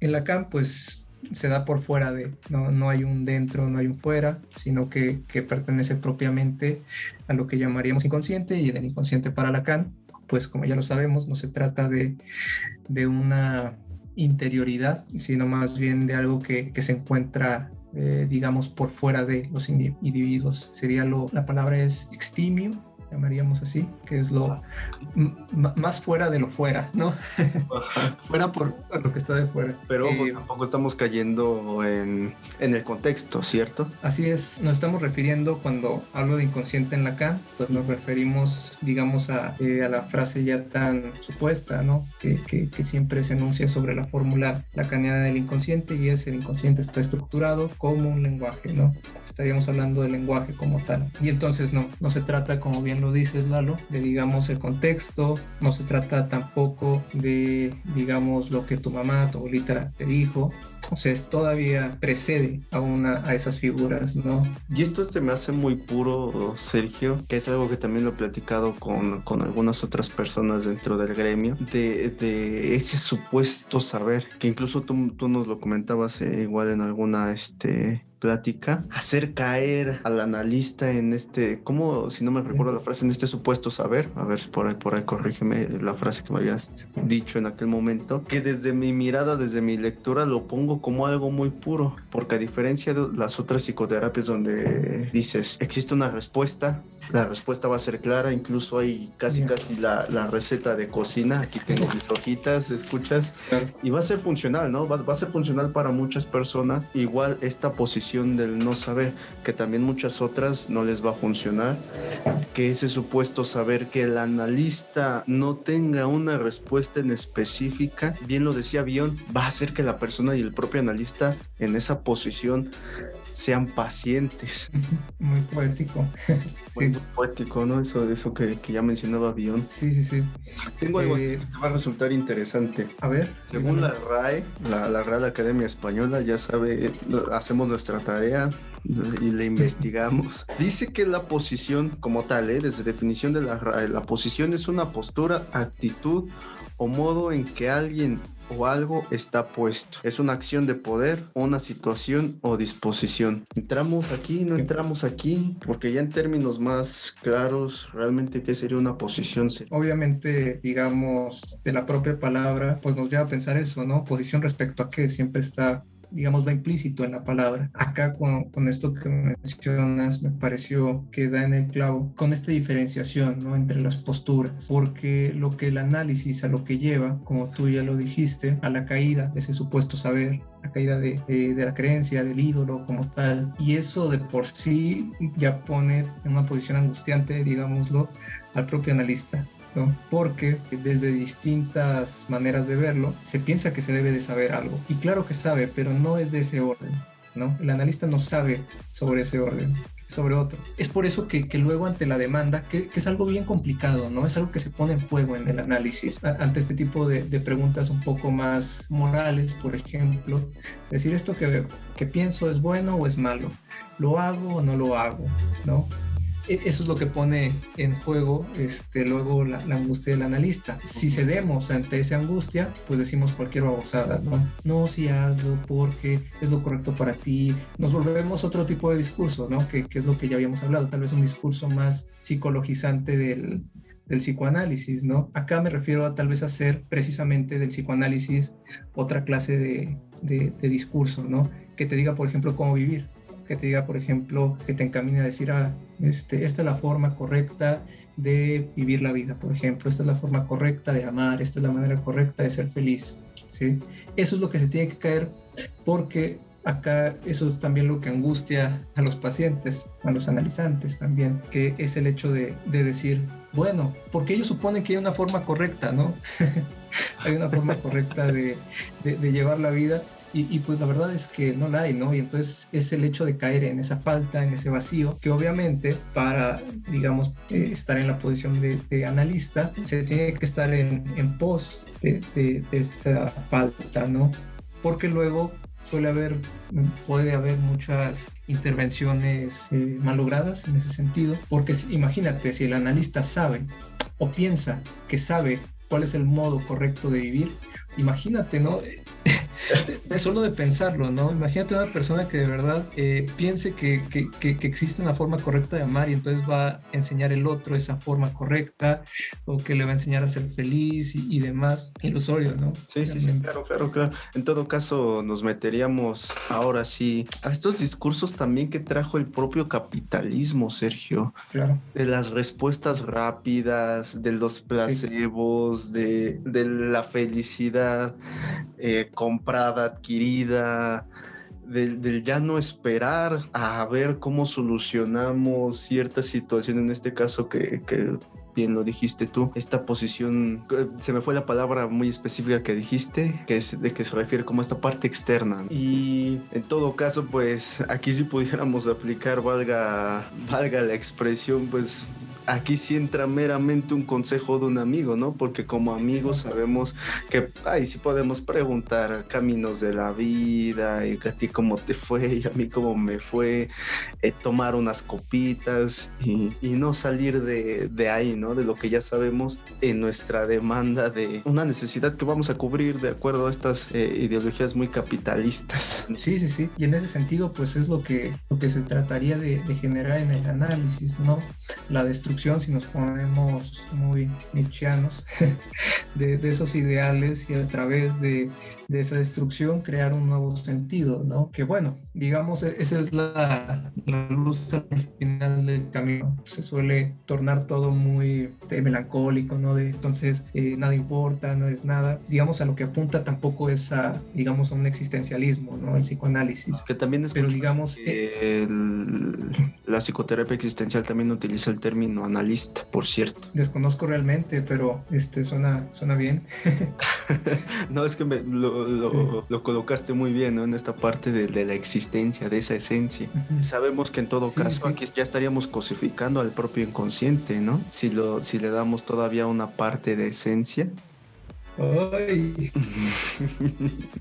En Lacan pues se da por fuera de, no, no hay un dentro, no hay un fuera, sino que, pertenece propiamente a lo que llamaríamos inconsciente y del inconsciente para Lacan, pues como ya lo sabemos, no se trata de, de una interioridad, sino más bien de algo que, que se encuentra, eh, digamos, por fuera de los individuos. Sería lo, la palabra es extimio, llamaríamos así, que es lo más fuera de lo fuera, ¿no? fuera por lo que está de fuera. Pero eh, tampoco estamos cayendo en, en, el contexto, ¿cierto? Así es, nos estamos refiriendo cuando hablo de inconsciente en Lacan, pues nos referimos, digamos, a, eh, a la frase ya tan supuesta, ¿no? Que, que, que, siempre se enuncia sobre la fórmula lacaniana del inconsciente y es el inconsciente está estructurado como un lenguaje, ¿no? Estaríamos hablando del lenguaje como tal. Y entonces no, no se trata, como bien lo dices Lalo, de digamos el contexto, no se trata tampoco de digamos lo que tu mamá, tu abuelita te dijo, o sea, es todavía precede a una a esas figuras, ¿no? Y esto se me hace muy puro, Sergio, que es algo que también lo he platicado con, con algunas otras personas dentro del gremio, de, de ese supuesto saber, que incluso tú, tú nos lo comentabas eh, igual en alguna este, plática, hacer caer al analista en este, ¿cómo, si no me recuerdo la frase, en este supuesto saber? A ver, por ahí, por ahí, corrígeme la frase que me habías dicho en aquel momento, que desde mi mirada, desde mi lectura, lo pongo como algo muy puro, porque a diferencia de las otras psicoterapias donde dices, existe una respuesta, la respuesta va a ser clara, incluso hay casi casi la, la, receta de cocina, aquí tengo mis hojitas, escuchas, y va a ser funcional, ¿no? Va, va, a ser funcional para muchas personas, igual esta posición del no saber, que también muchas otras no les va a funcionar, que ese supuesto saber que el analista no tenga una respuesta en específica, bien lo decía Bion, va a hacer que la persona y el propio analista en esa posición sean pacientes. Muy poético. Muy, poético, ¿no? Eso, eso que, que ya mencionaba Bion. Sí, sí, sí. Tengo algo eh, que te va a resultar interesante. A ver. Según la RAE, la, la Real Academia Española, ya sabe, hacemos nuestra tarea y le investigamos. Dice que la posición como tal, ¿eh? desde definición de la RAE, la posición es una postura, actitud o modo en que alguien o algo está puesto. Es una acción de poder, una situación o disposición. Entramos aquí, no entramos aquí, porque ya en términos más claros, realmente qué sería una posición. Obviamente, digamos, de la propia palabra, pues nos lleva a pensar eso, ¿no? Posición respecto a que siempre está digamos, va implícito en la palabra. Acá con, esto que mencionas me pareció que da en el clavo con esta diferenciación ¿no? entre las posturas, porque lo que el análisis a lo que lleva, como tú ya lo dijiste, a la caída de ese supuesto saber, la caída de, de, de, la creencia, del ídolo como tal. Y eso de por sí ya pone en una posición angustiante, digámoslo, al propio analista porque desde distintas maneras de verlo se piensa que se debe de saber algo. Y claro que sabe, pero no es de ese orden. ¿no? El analista no sabe sobre ese orden sobre otro. Es por eso que, luego ante la demanda, que, que, es algo bien complicado, ¿no? Es algo que se pone en juego en el análisis, ante este tipo de, de preguntas un poco más morales, por ejemplo, decir esto que, que pienso es bueno o es malo, lo hago o no lo hago, ¿no? E, eso es lo que pone en juego este, luego la, angustia del analista. Si cedemos ante esa angustia, pues decimos cualquier babosada, ¿no? No, si hazlo porque es lo correcto para ti. Nos volvemos otro tipo de discurso, ¿no? Que, que es lo que ya habíamos hablado, tal vez un discurso más psicologizante del, del psicoanálisis, ¿no? Acá me refiero a tal vez hacer precisamente del psicoanálisis otra clase de, de, de discurso, ¿no? Que te diga, por ejemplo, cómo vivir que te diga, por ejemplo, que te encamine a decir, ah, este, esta es la forma correcta de vivir la vida, por ejemplo, esta es la forma correcta de amar, esta es la manera correcta de ser feliz, ¿sí? Eso es lo que se tiene que caer porque acá eso es también lo que angustia a los pacientes, a los analizantes también, que es el hecho de, de decir, bueno, porque ellos suponen que hay una forma correcta, ¿no? hay una forma correcta de, de, de, llevar la vida Y, pues la verdad es que no la hay, ¿no? Y entonces es el hecho de caer en esa falta, en ese vacío, que obviamente para, digamos, eh, estar en la posición de, analista, se tiene que estar en, en pos de, de, esta falta, ¿no? Porque luego suele haber, puede haber muchas intervenciones eh, malogradas en ese sentido, porque imagínate, si el analista sabe o piensa que sabe cuál es el modo correcto de vivir, imagínate, ¿no? solo de pensarlo, ¿no? Imagínate una persona que de verdad eh, piense que, que, que, existe una forma correcta de amar y entonces va a enseñar el otro esa forma correcta o que le va a enseñar a ser feliz y, demás. Ilusorio, ¿no? Sí, sí, sí, claro, claro, claro. En todo caso, nos meteríamos ahora sí a estos discursos también que trajo el propio capitalismo, Sergio. Claro. De las respuestas rápidas, de los placebos, de, de la felicidad eh, comprada, adquirida, del, ya no esperar a ver cómo solucionamos cierta situación, en este caso que, bien lo dijiste tú, esta posición, eh, se me fue la palabra muy específica que dijiste, que es de que se refiere como esta parte externa. Y en todo caso, pues aquí si pudiéramos aplicar, valga, valga la expresión, pues aquí sí entra meramente un consejo de un amigo, ¿no? Porque como amigos sabemos que ahí sí podemos preguntar caminos de la vida y a ti cómo te fue y a mí cómo me fue, eh, tomar unas copitas y, no salir de, ahí, ¿no? De lo que ya sabemos en nuestra demanda de una necesidad que vamos a cubrir de acuerdo a estas eh, ideologías muy capitalistas. Sí, sí, sí. Y en ese sentido, pues es lo que, lo que se trataría de, de generar en el análisis, ¿no? La destrucción si nos ponemos muy nietzscheanos, de, esos ideales y a través de, esa destrucción crear un nuevo sentido, ¿no? Que bueno, digamos, e, esa es la, luz al final del camino. Se suele tornar todo muy este, melancólico, ¿no? De entonces eh, nada importa, no es nada. Digamos, a lo que apunta tampoco es a, digamos, a un existencialismo, ¿no? El psicoanálisis. Que también es, pero digamos, eh, la psicoterapia existencial también utiliza el término analista, por cierto. Desconozco realmente, pero este suena, suena bien. no, es que lo, colocaste muy bien, ¿no? En esta parte de, la existencia, de esa esencia. Sabemos que en todo caso aquí ya estaríamos cosificando al propio inconsciente, ¿no? Si, lo, si le damos todavía una parte de esencia, Ay,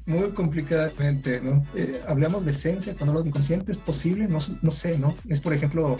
muy complicadamente, ¿no? Eh, hablamos de esencia cuando hablamos de inconsciente, ¿es posible? No, no sé, ¿no? Es, por ejemplo,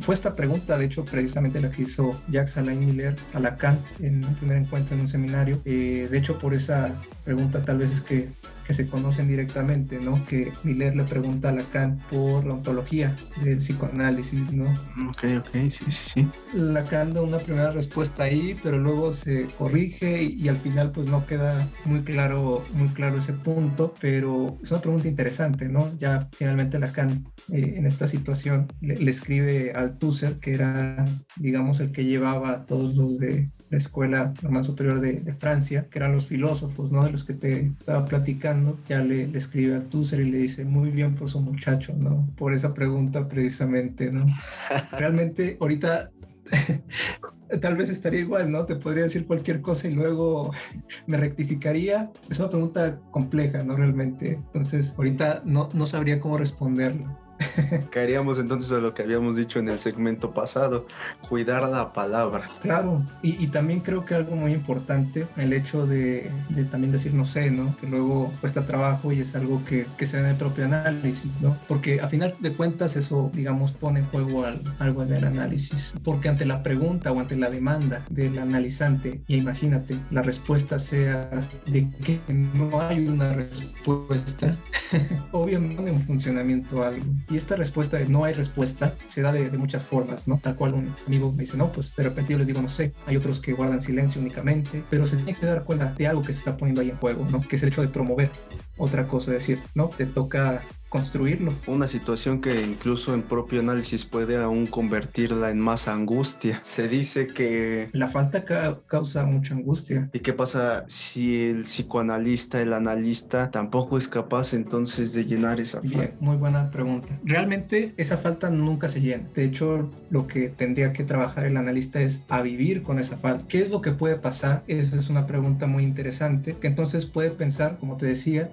fue esta pregunta, de hecho, precisamente la que hizo Jacques Alain Miller a Lacan en un primer encuentro en un seminario. Eh, de hecho, por esa pregunta tal vez es que que se conocen directamente, ¿no? Que Miller le pregunta a Lacan por la ontología del psicoanálisis, ¿no? Ok, ok, sí, sí, sí. Lacan da una primera respuesta ahí, pero luego se corrige y, al final pues no queda muy claro, muy claro ese punto, pero es una pregunta interesante, ¿no? Ya finalmente Lacan eh, en esta situación le, le escribe al Tusser, que era, digamos, el que llevaba a todos los de la Escuela Normal Superior de, Francia, que eran los filósofos, ¿no? De los que te estaba platicando, ya le, le escribe a Tusser y le dice, muy bien por su muchacho, ¿no? Por esa pregunta precisamente, ¿no? Realmente ahorita... tal vez estaría igual, ¿no? Te podría decir cualquier cosa y luego me rectificaría. Es una pregunta compleja, ¿no? Realmente. Entonces, ahorita no, no sabría cómo responderla. Caeríamos entonces a lo que habíamos dicho en el segmento pasado, cuidar la palabra. Claro, y, también creo que algo muy importante, el hecho de, también decir no sé, ¿no? Que luego cuesta trabajo y es algo que, se da en el propio análisis, ¿no? Porque a final de cuentas eso, digamos, pone en juego algo en el análisis. Porque ante la pregunta o ante la demanda del analizante, y imagínate, la respuesta sea de que no hay una respuesta, obviamente en funcionamiento algo. Y esta respuesta de no hay respuesta se da de, muchas formas, ¿no? Tal cual un amigo me dice, no, pues de repente yo les digo, no sé. Hay otros que guardan silencio únicamente, pero se tiene que dar cuenta de algo que se está poniendo ahí en juego, ¿no? Que es el hecho de promover otra cosa, es decir, ¿no? Te toca construirlo. Una situación que incluso en propio análisis puede aún convertirla en más angustia. Se dice que... La falta causa mucha angustia. ¿Y qué pasa si el psicoanalista, el analista, tampoco es capaz entonces de llenar esa falta? Bien, muy buena pregunta. Realmente esa falta nunca se llena. De hecho, lo que tendría que trabajar el analista es a vivir con esa falta. ¿Qué es lo que puede pasar? Esa es una pregunta muy interesante que entonces puede pensar, como te decía,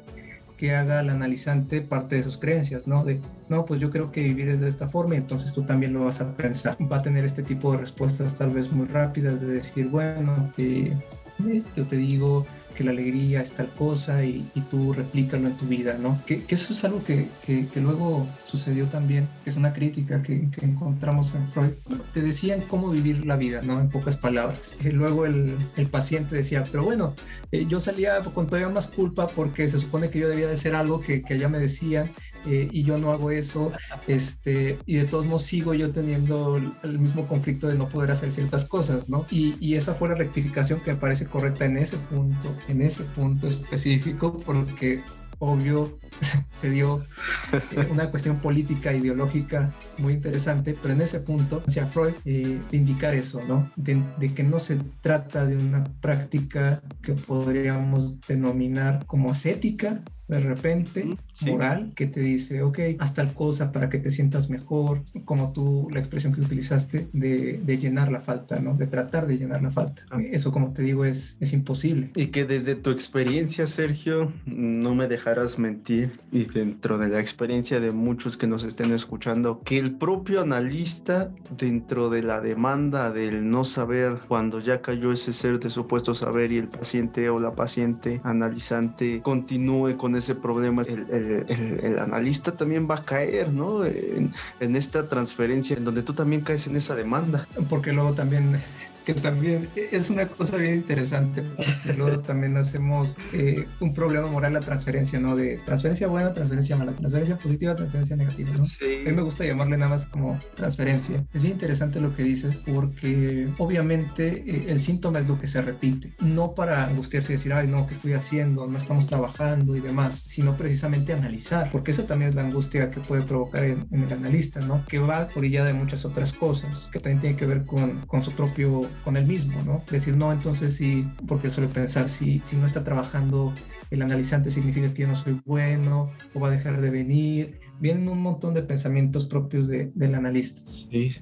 que haga al analizante parte de sus creencias, ¿no? De, no, pues yo creo que vivir es de esta forma y entonces tú también lo vas a pensar. Va a tener este tipo de respuestas tal vez muy rápidas de decir, bueno, yo te digo que la alegría es tal cosa y, tú replícalo en tu vida, ¿no? Que, eso es algo que, que, luego sucedió también, que es una crítica que, encontramos en Freud. Te decían cómo vivir la vida, ¿no? En pocas palabras. Y luego el, el, paciente decía, pero bueno, eh, yo salía con todavía más culpa porque se supone que yo debía de ser algo que, que allá me decían eh, y yo no hago eso, este, y de todos modos sigo yo teniendo el, mismo conflicto de no poder hacer ciertas cosas, ¿no? Y, y, esa fue la rectificación que me parece correcta en ese punto, en ese punto específico, porque obvio se dio eh, una cuestión política, ideológica muy interesante, pero en ese punto, hacia Freud, eh, de indicar eso, ¿no? De, de, que no se trata de una práctica que podríamos denominar como ascética, de repente, moral, que te dice, ok, haz tal cosa para que te sientas mejor, como tú, la expresión que utilizaste de, de llenar la falta, ¿no? De tratar de llenar la falta. Ah. Eso, como te digo, es, es imposible. Y que desde tu experiencia, Sergio, no me dejarás mentir, y dentro de la experiencia de muchos que nos estén escuchando, que el propio analista, dentro de la demanda del no saber cuando ya cayó ese ser de supuesto saber y el paciente o la paciente analizante continúe con ese problema, el, analista también va a caer, ¿no? En, en esta transferencia, en donde tú también caes en esa demanda. Porque luego también que también es una cosa bien interesante, porque luego también hacemos eh, un problema moral la transferencia, ¿no? De transferencia buena, transferencia mala, transferencia positiva, transferencia negativa, ¿no? Sí. A mí me gusta llamarle nada más como transferencia. Es bien interesante lo que dices, porque obviamente eh, el síntoma es lo que se repite, no para angustiarse y decir, ay, no, ¿qué estoy haciendo? No estamos trabajando y demás, sino precisamente analizar, porque esa también es la angustia que puede provocar en, el analista, ¿no? Que va por de muchas otras cosas, que también tiene que ver con, con su propio con el mismo, ¿no? Decir, no, entonces sí, porque suele pensar, si, si no está trabajando el analizante significa que yo no soy bueno o va a dejar de venir vienen un montón de pensamientos propios de, del analista.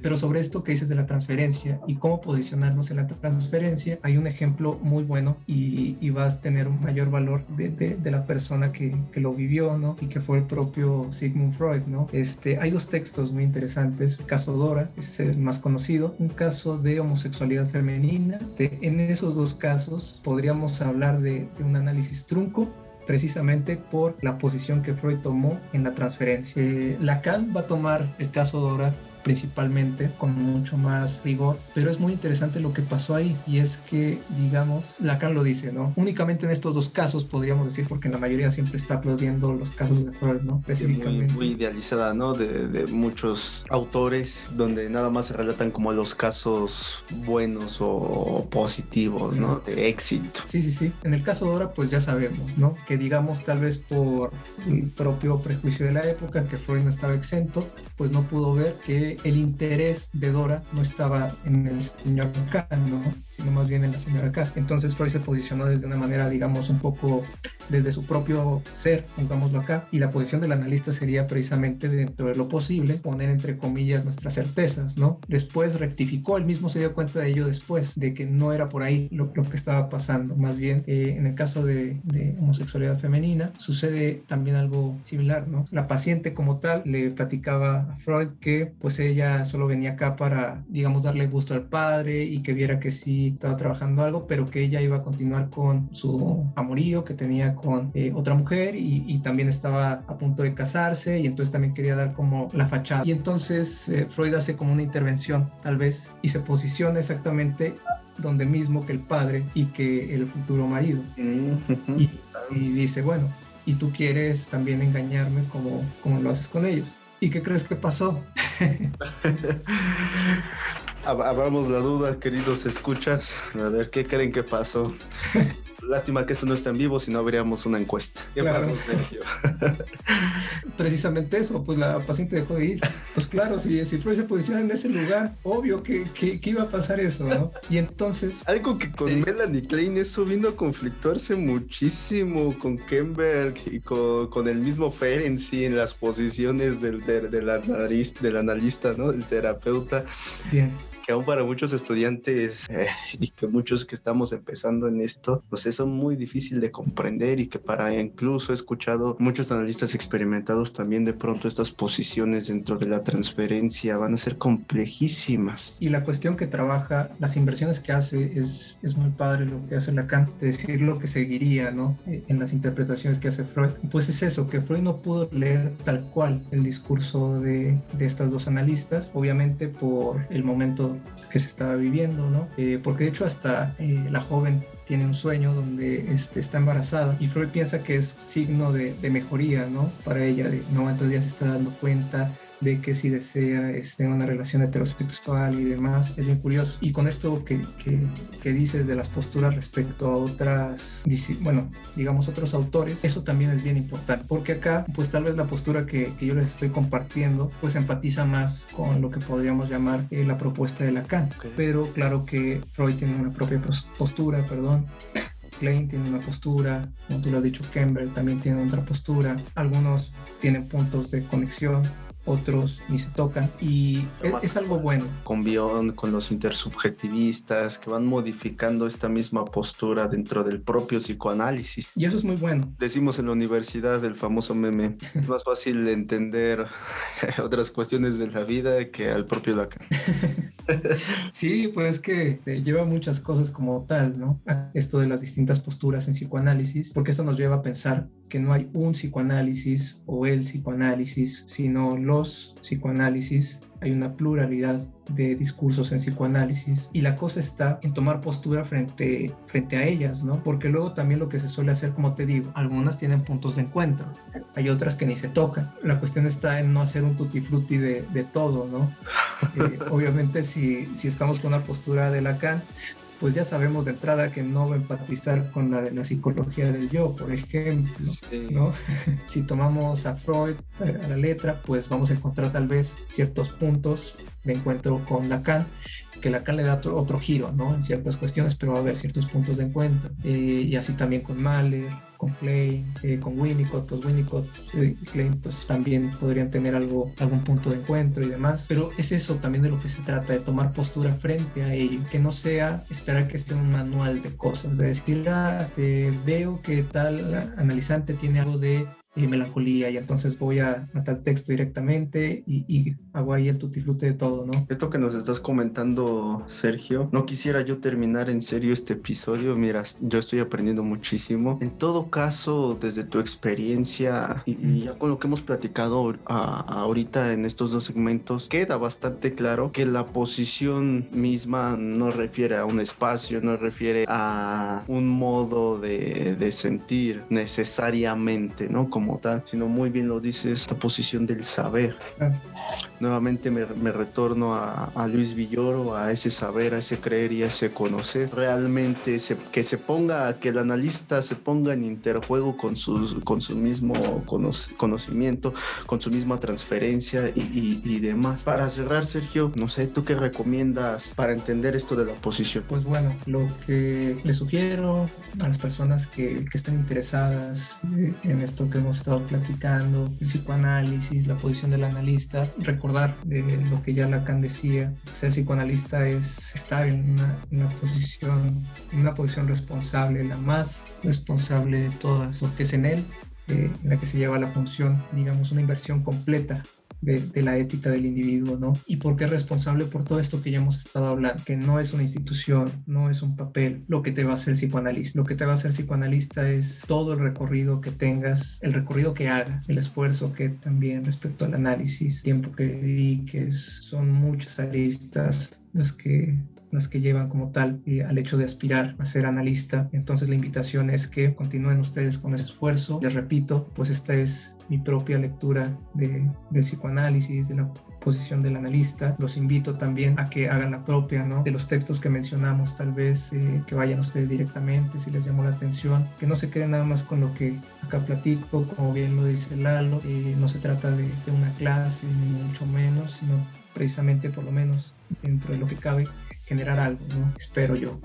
Pero sobre esto que dices de la transferencia y cómo posicionarnos en la transferencia, hay un ejemplo muy bueno y, y vas a tener un mayor valor de, de, la persona que, que, lo vivió, ¿no? Y que fue el propio Sigmund Freud, ¿no? Este, hay dos textos muy interesantes. El caso Dora es el más conocido, un caso de homosexualidad femenina. en esos dos casos podríamos hablar de, de un análisis trunco precisamente por la posición que Freud tomó en la transferencia. Eh, Lacan va a tomar el caso Dora principalmente con mucho más rigor, pero es muy interesante lo que pasó ahí y es que, digamos, Lacan lo dice, ¿no? Únicamente en estos dos casos podríamos decir, porque la mayoría siempre está aplaudiendo los casos de Freud, ¿no? Específicamente. Muy, idealizada, ¿no? De, de, muchos autores donde nada más se relatan como los casos buenos o positivos, ¿no? De éxito. Sí, sí, sí. En el caso de ahora, pues ya sabemos, ¿no? Que digamos, tal vez por el propio prejuicio de la época, que Freud no estaba exento, pues no pudo ver que el interés de Dora no estaba en el señor K, ¿no? sino más bien en la señora K. Entonces Freud se posicionó desde una manera, digamos, un poco desde su propio ser, pongámoslo acá, y la posición del analista sería precisamente dentro de lo posible poner entre comillas nuestras certezas, ¿no? Después rectificó, él mismo se dio cuenta de ello después, de que no era por ahí lo, que estaba pasando, más bien eh, en el caso de, de homosexualidad femenina sucede también algo similar, ¿no? La paciente como tal le platicaba a Freud que pues ella solo venía acá para, digamos, darle gusto al padre y que viera que sí estaba trabajando algo, pero que ella iba a continuar con su amorío que tenía con eh, otra mujer y, también estaba a punto de casarse y entonces también quería dar como la fachada. Y entonces eh, Freud hace como una intervención, tal vez, y se posiciona exactamente donde mismo que el padre y que el futuro marido. y, y dice, bueno, y tú quieres también engañarme como, como lo haces con ellos. ¿Y qué crees que pasó? Abramos la duda, queridos escuchas. A ver, ¿qué creen que pasó? Lástima que esto no está en vivo, si no habríamos una encuesta. ¿Qué pasó, Sergio? Precisamente eso, pues la paciente dejó de ir. Pues claro, si, si Freud se posiciona en ese lugar, obvio que, que, iba a pasar eso, ¿no? Y entonces... Algo que con eh, Melanie Klein eso vino a conflictuarse muchísimo con Kemberg y con, con el mismo Ferenczi en las posiciones del, del, del, analista, del analista, ¿no? Del terapeuta. Bien que aún para muchos estudiantes eh, y que muchos que estamos empezando en esto, pues son muy difíciles de comprender y que para incluso he escuchado muchos analistas experimentados también de pronto estas posiciones dentro de la transferencia van a ser complejísimas. Y la cuestión que trabaja, las inversiones que hace, es, es muy padre lo que hace Lacan, de decir lo que seguiría, ¿no? Eh, en las interpretaciones que hace Freud. Pues es eso, que Freud no pudo leer tal cual el discurso de, de estas dos analistas, obviamente por el momento que se estaba viviendo, ¿no? Eh, porque de hecho hasta eh, la joven tiene un sueño donde este, está embarazada y Freud piensa que es signo de, de mejoría, ¿no? Para ella, de, no, entonces ya se está dando cuenta de que si desea este, una relación heterosexual y demás. Es bien curioso. Y con esto que, que, que, dices de las posturas respecto a otras, bueno, digamos otros autores, eso también es bien importante. Porque acá, pues tal vez la postura que, que yo les estoy compartiendo, pues empatiza más con lo que podríamos llamar eh, la propuesta de Lacan. Okay. Pero claro que Freud tiene una propia postura, perdón. Klein tiene una postura, como tú lo has dicho, Kember también tiene otra postura, algunos tienen puntos de conexión, otros ni se tocan y es, es, algo bueno. Con Bion, con los intersubjetivistas que van modificando esta misma postura dentro del propio psicoanálisis. Y eso es muy bueno. Decimos en la universidad el famoso meme, es más fácil entender otras cuestiones de la vida que al propio Lacan. sí, pues es que lleva muchas cosas como tal, ¿no? Esto de las distintas posturas en psicoanálisis, porque esto nos lleva a pensar que no hay un psicoanálisis o el psicoanálisis, sino los psicoanálisis. Hay una pluralidad de discursos en psicoanálisis y la cosa está en tomar postura frente, frente a ellas, ¿no? Porque luego también lo que se suele hacer, como te digo, algunas tienen puntos de encuentro, hay otras que ni se tocan. La cuestión está en no hacer un tutti frutti de, de todo, ¿no? Eh, obviamente si, si estamos con una postura de Lacan, pues ya sabemos de entrada que no va a empatizar con la de la psicología del yo, por ejemplo, sí. ¿no? si tomamos a Freud a la letra, pues vamos a encontrar tal vez ciertos puntos de encuentro con Lacan, que Lacan le da otro, otro giro, ¿no? En ciertas cuestiones, pero va a haber ciertos puntos de encuentro. Eh, y así también con Mahler, con Klein, eh, con Winnicott, pues Winnicott y Klein pues también podrían tener algo, algún punto de encuentro y demás, pero es eso también de lo que se trata, de tomar postura frente a ello, que no sea esperar que esté un manual de cosas, de decir, ah, te veo que tal analizante tiene algo de y melancolía y entonces voy a, a tal texto directamente y, y, hago ahí el tutiflute de todo, ¿no? Esto que nos estás comentando, Sergio, no quisiera yo terminar en serio este episodio, mira, yo estoy aprendiendo muchísimo. En todo caso, desde tu experiencia y, y ya con lo que hemos platicado a, ahorita en estos dos segmentos, queda bastante claro que la posición misma no refiere a un espacio, no refiere a un modo de, de sentir necesariamente, ¿no? Como como tal, sino muy bien lo dice esta posición del saber. Nuevamente me, me retorno a, a, Luis Villoro, a ese saber, a ese creer y a ese conocer. Realmente se, que se ponga, que el analista se ponga en interjuego con, sus, con su mismo conocimiento, con su misma transferencia y, y, y, demás. Para cerrar, Sergio, no sé, ¿tú qué recomiendas para entender esto de la posición? Pues bueno, lo que le sugiero a las personas que, que estén interesadas en esto que hemos estado platicando, el psicoanálisis, la posición del analista, recordar de lo que ya Lacan decía, ser psicoanalista es estar en una, una, posición, en una posición responsable, la más responsable de todas, porque es en él eh, en la que se lleva la función, digamos, una inversión completa de, la ética del individuo, ¿no? Y porque es responsable por todo esto que ya hemos estado hablando, que no es una institución, no es un papel lo que te va a hacer psicoanalista. Lo que te va a hacer psicoanalista es todo el recorrido que tengas, el recorrido que hagas, el esfuerzo que también respecto al análisis, tiempo que dediques, son muchas aristas las que las que llevan como tal eh, al hecho de aspirar a ser analista. Entonces la invitación es que continúen ustedes con ese esfuerzo. Les repito, pues esta es mi propia lectura de, de psicoanálisis, de la posición del analista. Los invito también a que hagan la propia, ¿no? De los textos que mencionamos, tal vez eh, que vayan ustedes directamente si les llamó la atención, que no se queden nada más con lo que acá platico, como bien lo dice Lalo, eh, no se trata de, de una clase, ni mucho menos, sino precisamente por lo menos dentro de lo que cabe generar algo, ¿no? Espero yo.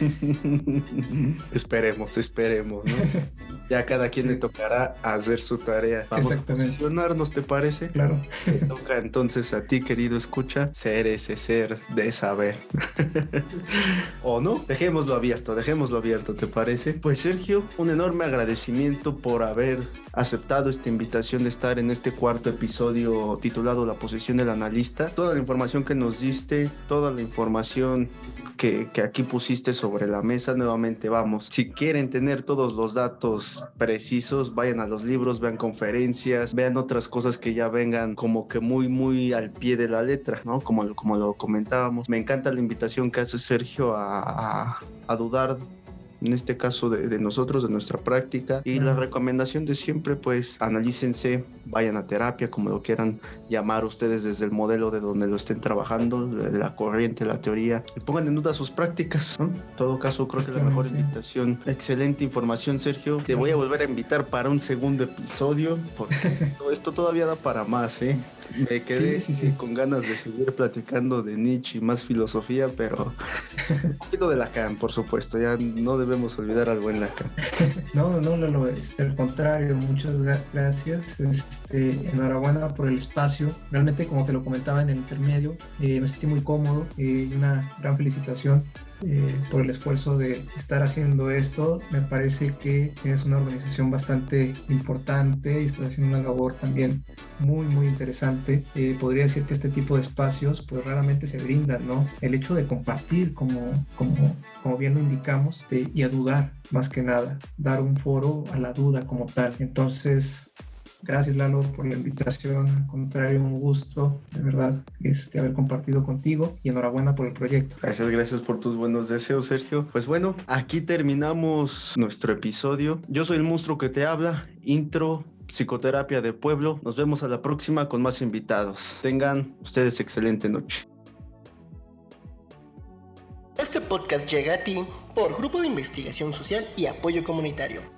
esperemos, esperemos, ¿no? Ya cada quien le tocará hacer su tarea. Vamos a posicionarnos, ¿te parece? Claro. Te toca entonces a ti, querido escucha, ser ese ser de saber. ¿O no? Dejémoslo abierto, dejémoslo abierto, ¿te parece? Pues Sergio, un enorme agradecimiento por haber aceptado esta invitación de estar en este cuarto episodio titulado La posición del analista. Toda la información que nos diste, toda la información que, que, aquí pusiste sobre la mesa, nuevamente vamos. Si quieren tener todos los datos precisos, vayan a los libros, vean conferencias, vean otras cosas que ya vengan como que muy, muy al pie de la letra, ¿no? Como, como lo comentábamos. Me encanta la invitación que hace Sergio a, a dudar en este caso de, nosotros, de nuestra práctica. Y la recomendación de siempre, pues analícense, vayan a terapia, como lo quieran llamar ustedes desde el modelo de donde lo estén trabajando, la corriente, la teoría, y pongan en duda sus prácticas. En todo caso, creo que es la mejor invitación. Excelente información, Sergio. Te voy a volver a invitar para un segundo episodio, porque esto, todavía da para más, ¿eh? Me quedé con ganas de seguir platicando de Nietzsche y más filosofía, pero un poquito de Lacan, por supuesto. Ya no debemos olvidar al buen Lacan. no, no, no, no, este, al contrario, muchas gracias. Este, enhorabuena por el espacio. Realmente, como te lo comentaba en el intermedio, eh, me sentí muy cómodo. y eh, una gran felicitación eh, por el esfuerzo de estar haciendo esto. Me parece que tienes una organización bastante importante y estás haciendo una labor también muy, muy interesante. Eh, podría decir que este tipo de espacios pues raramente se brindan, ¿no? El hecho de compartir, como, como, como bien lo indicamos, y a dudar más que nada, dar un foro a la duda como tal. Entonces, Gracias Lalo por la invitación, al contrario, un gusto de verdad este, haber compartido contigo y enhorabuena por el proyecto. Gracias, gracias por tus buenos deseos Sergio. Pues bueno, aquí terminamos nuestro episodio. Yo soy el monstruo que te habla, intro, psicoterapia de pueblo. Nos vemos a la próxima con más invitados. Tengan ustedes excelente noche. Este podcast llega a ti por Grupo de Investigación Social y Apoyo Comunitario.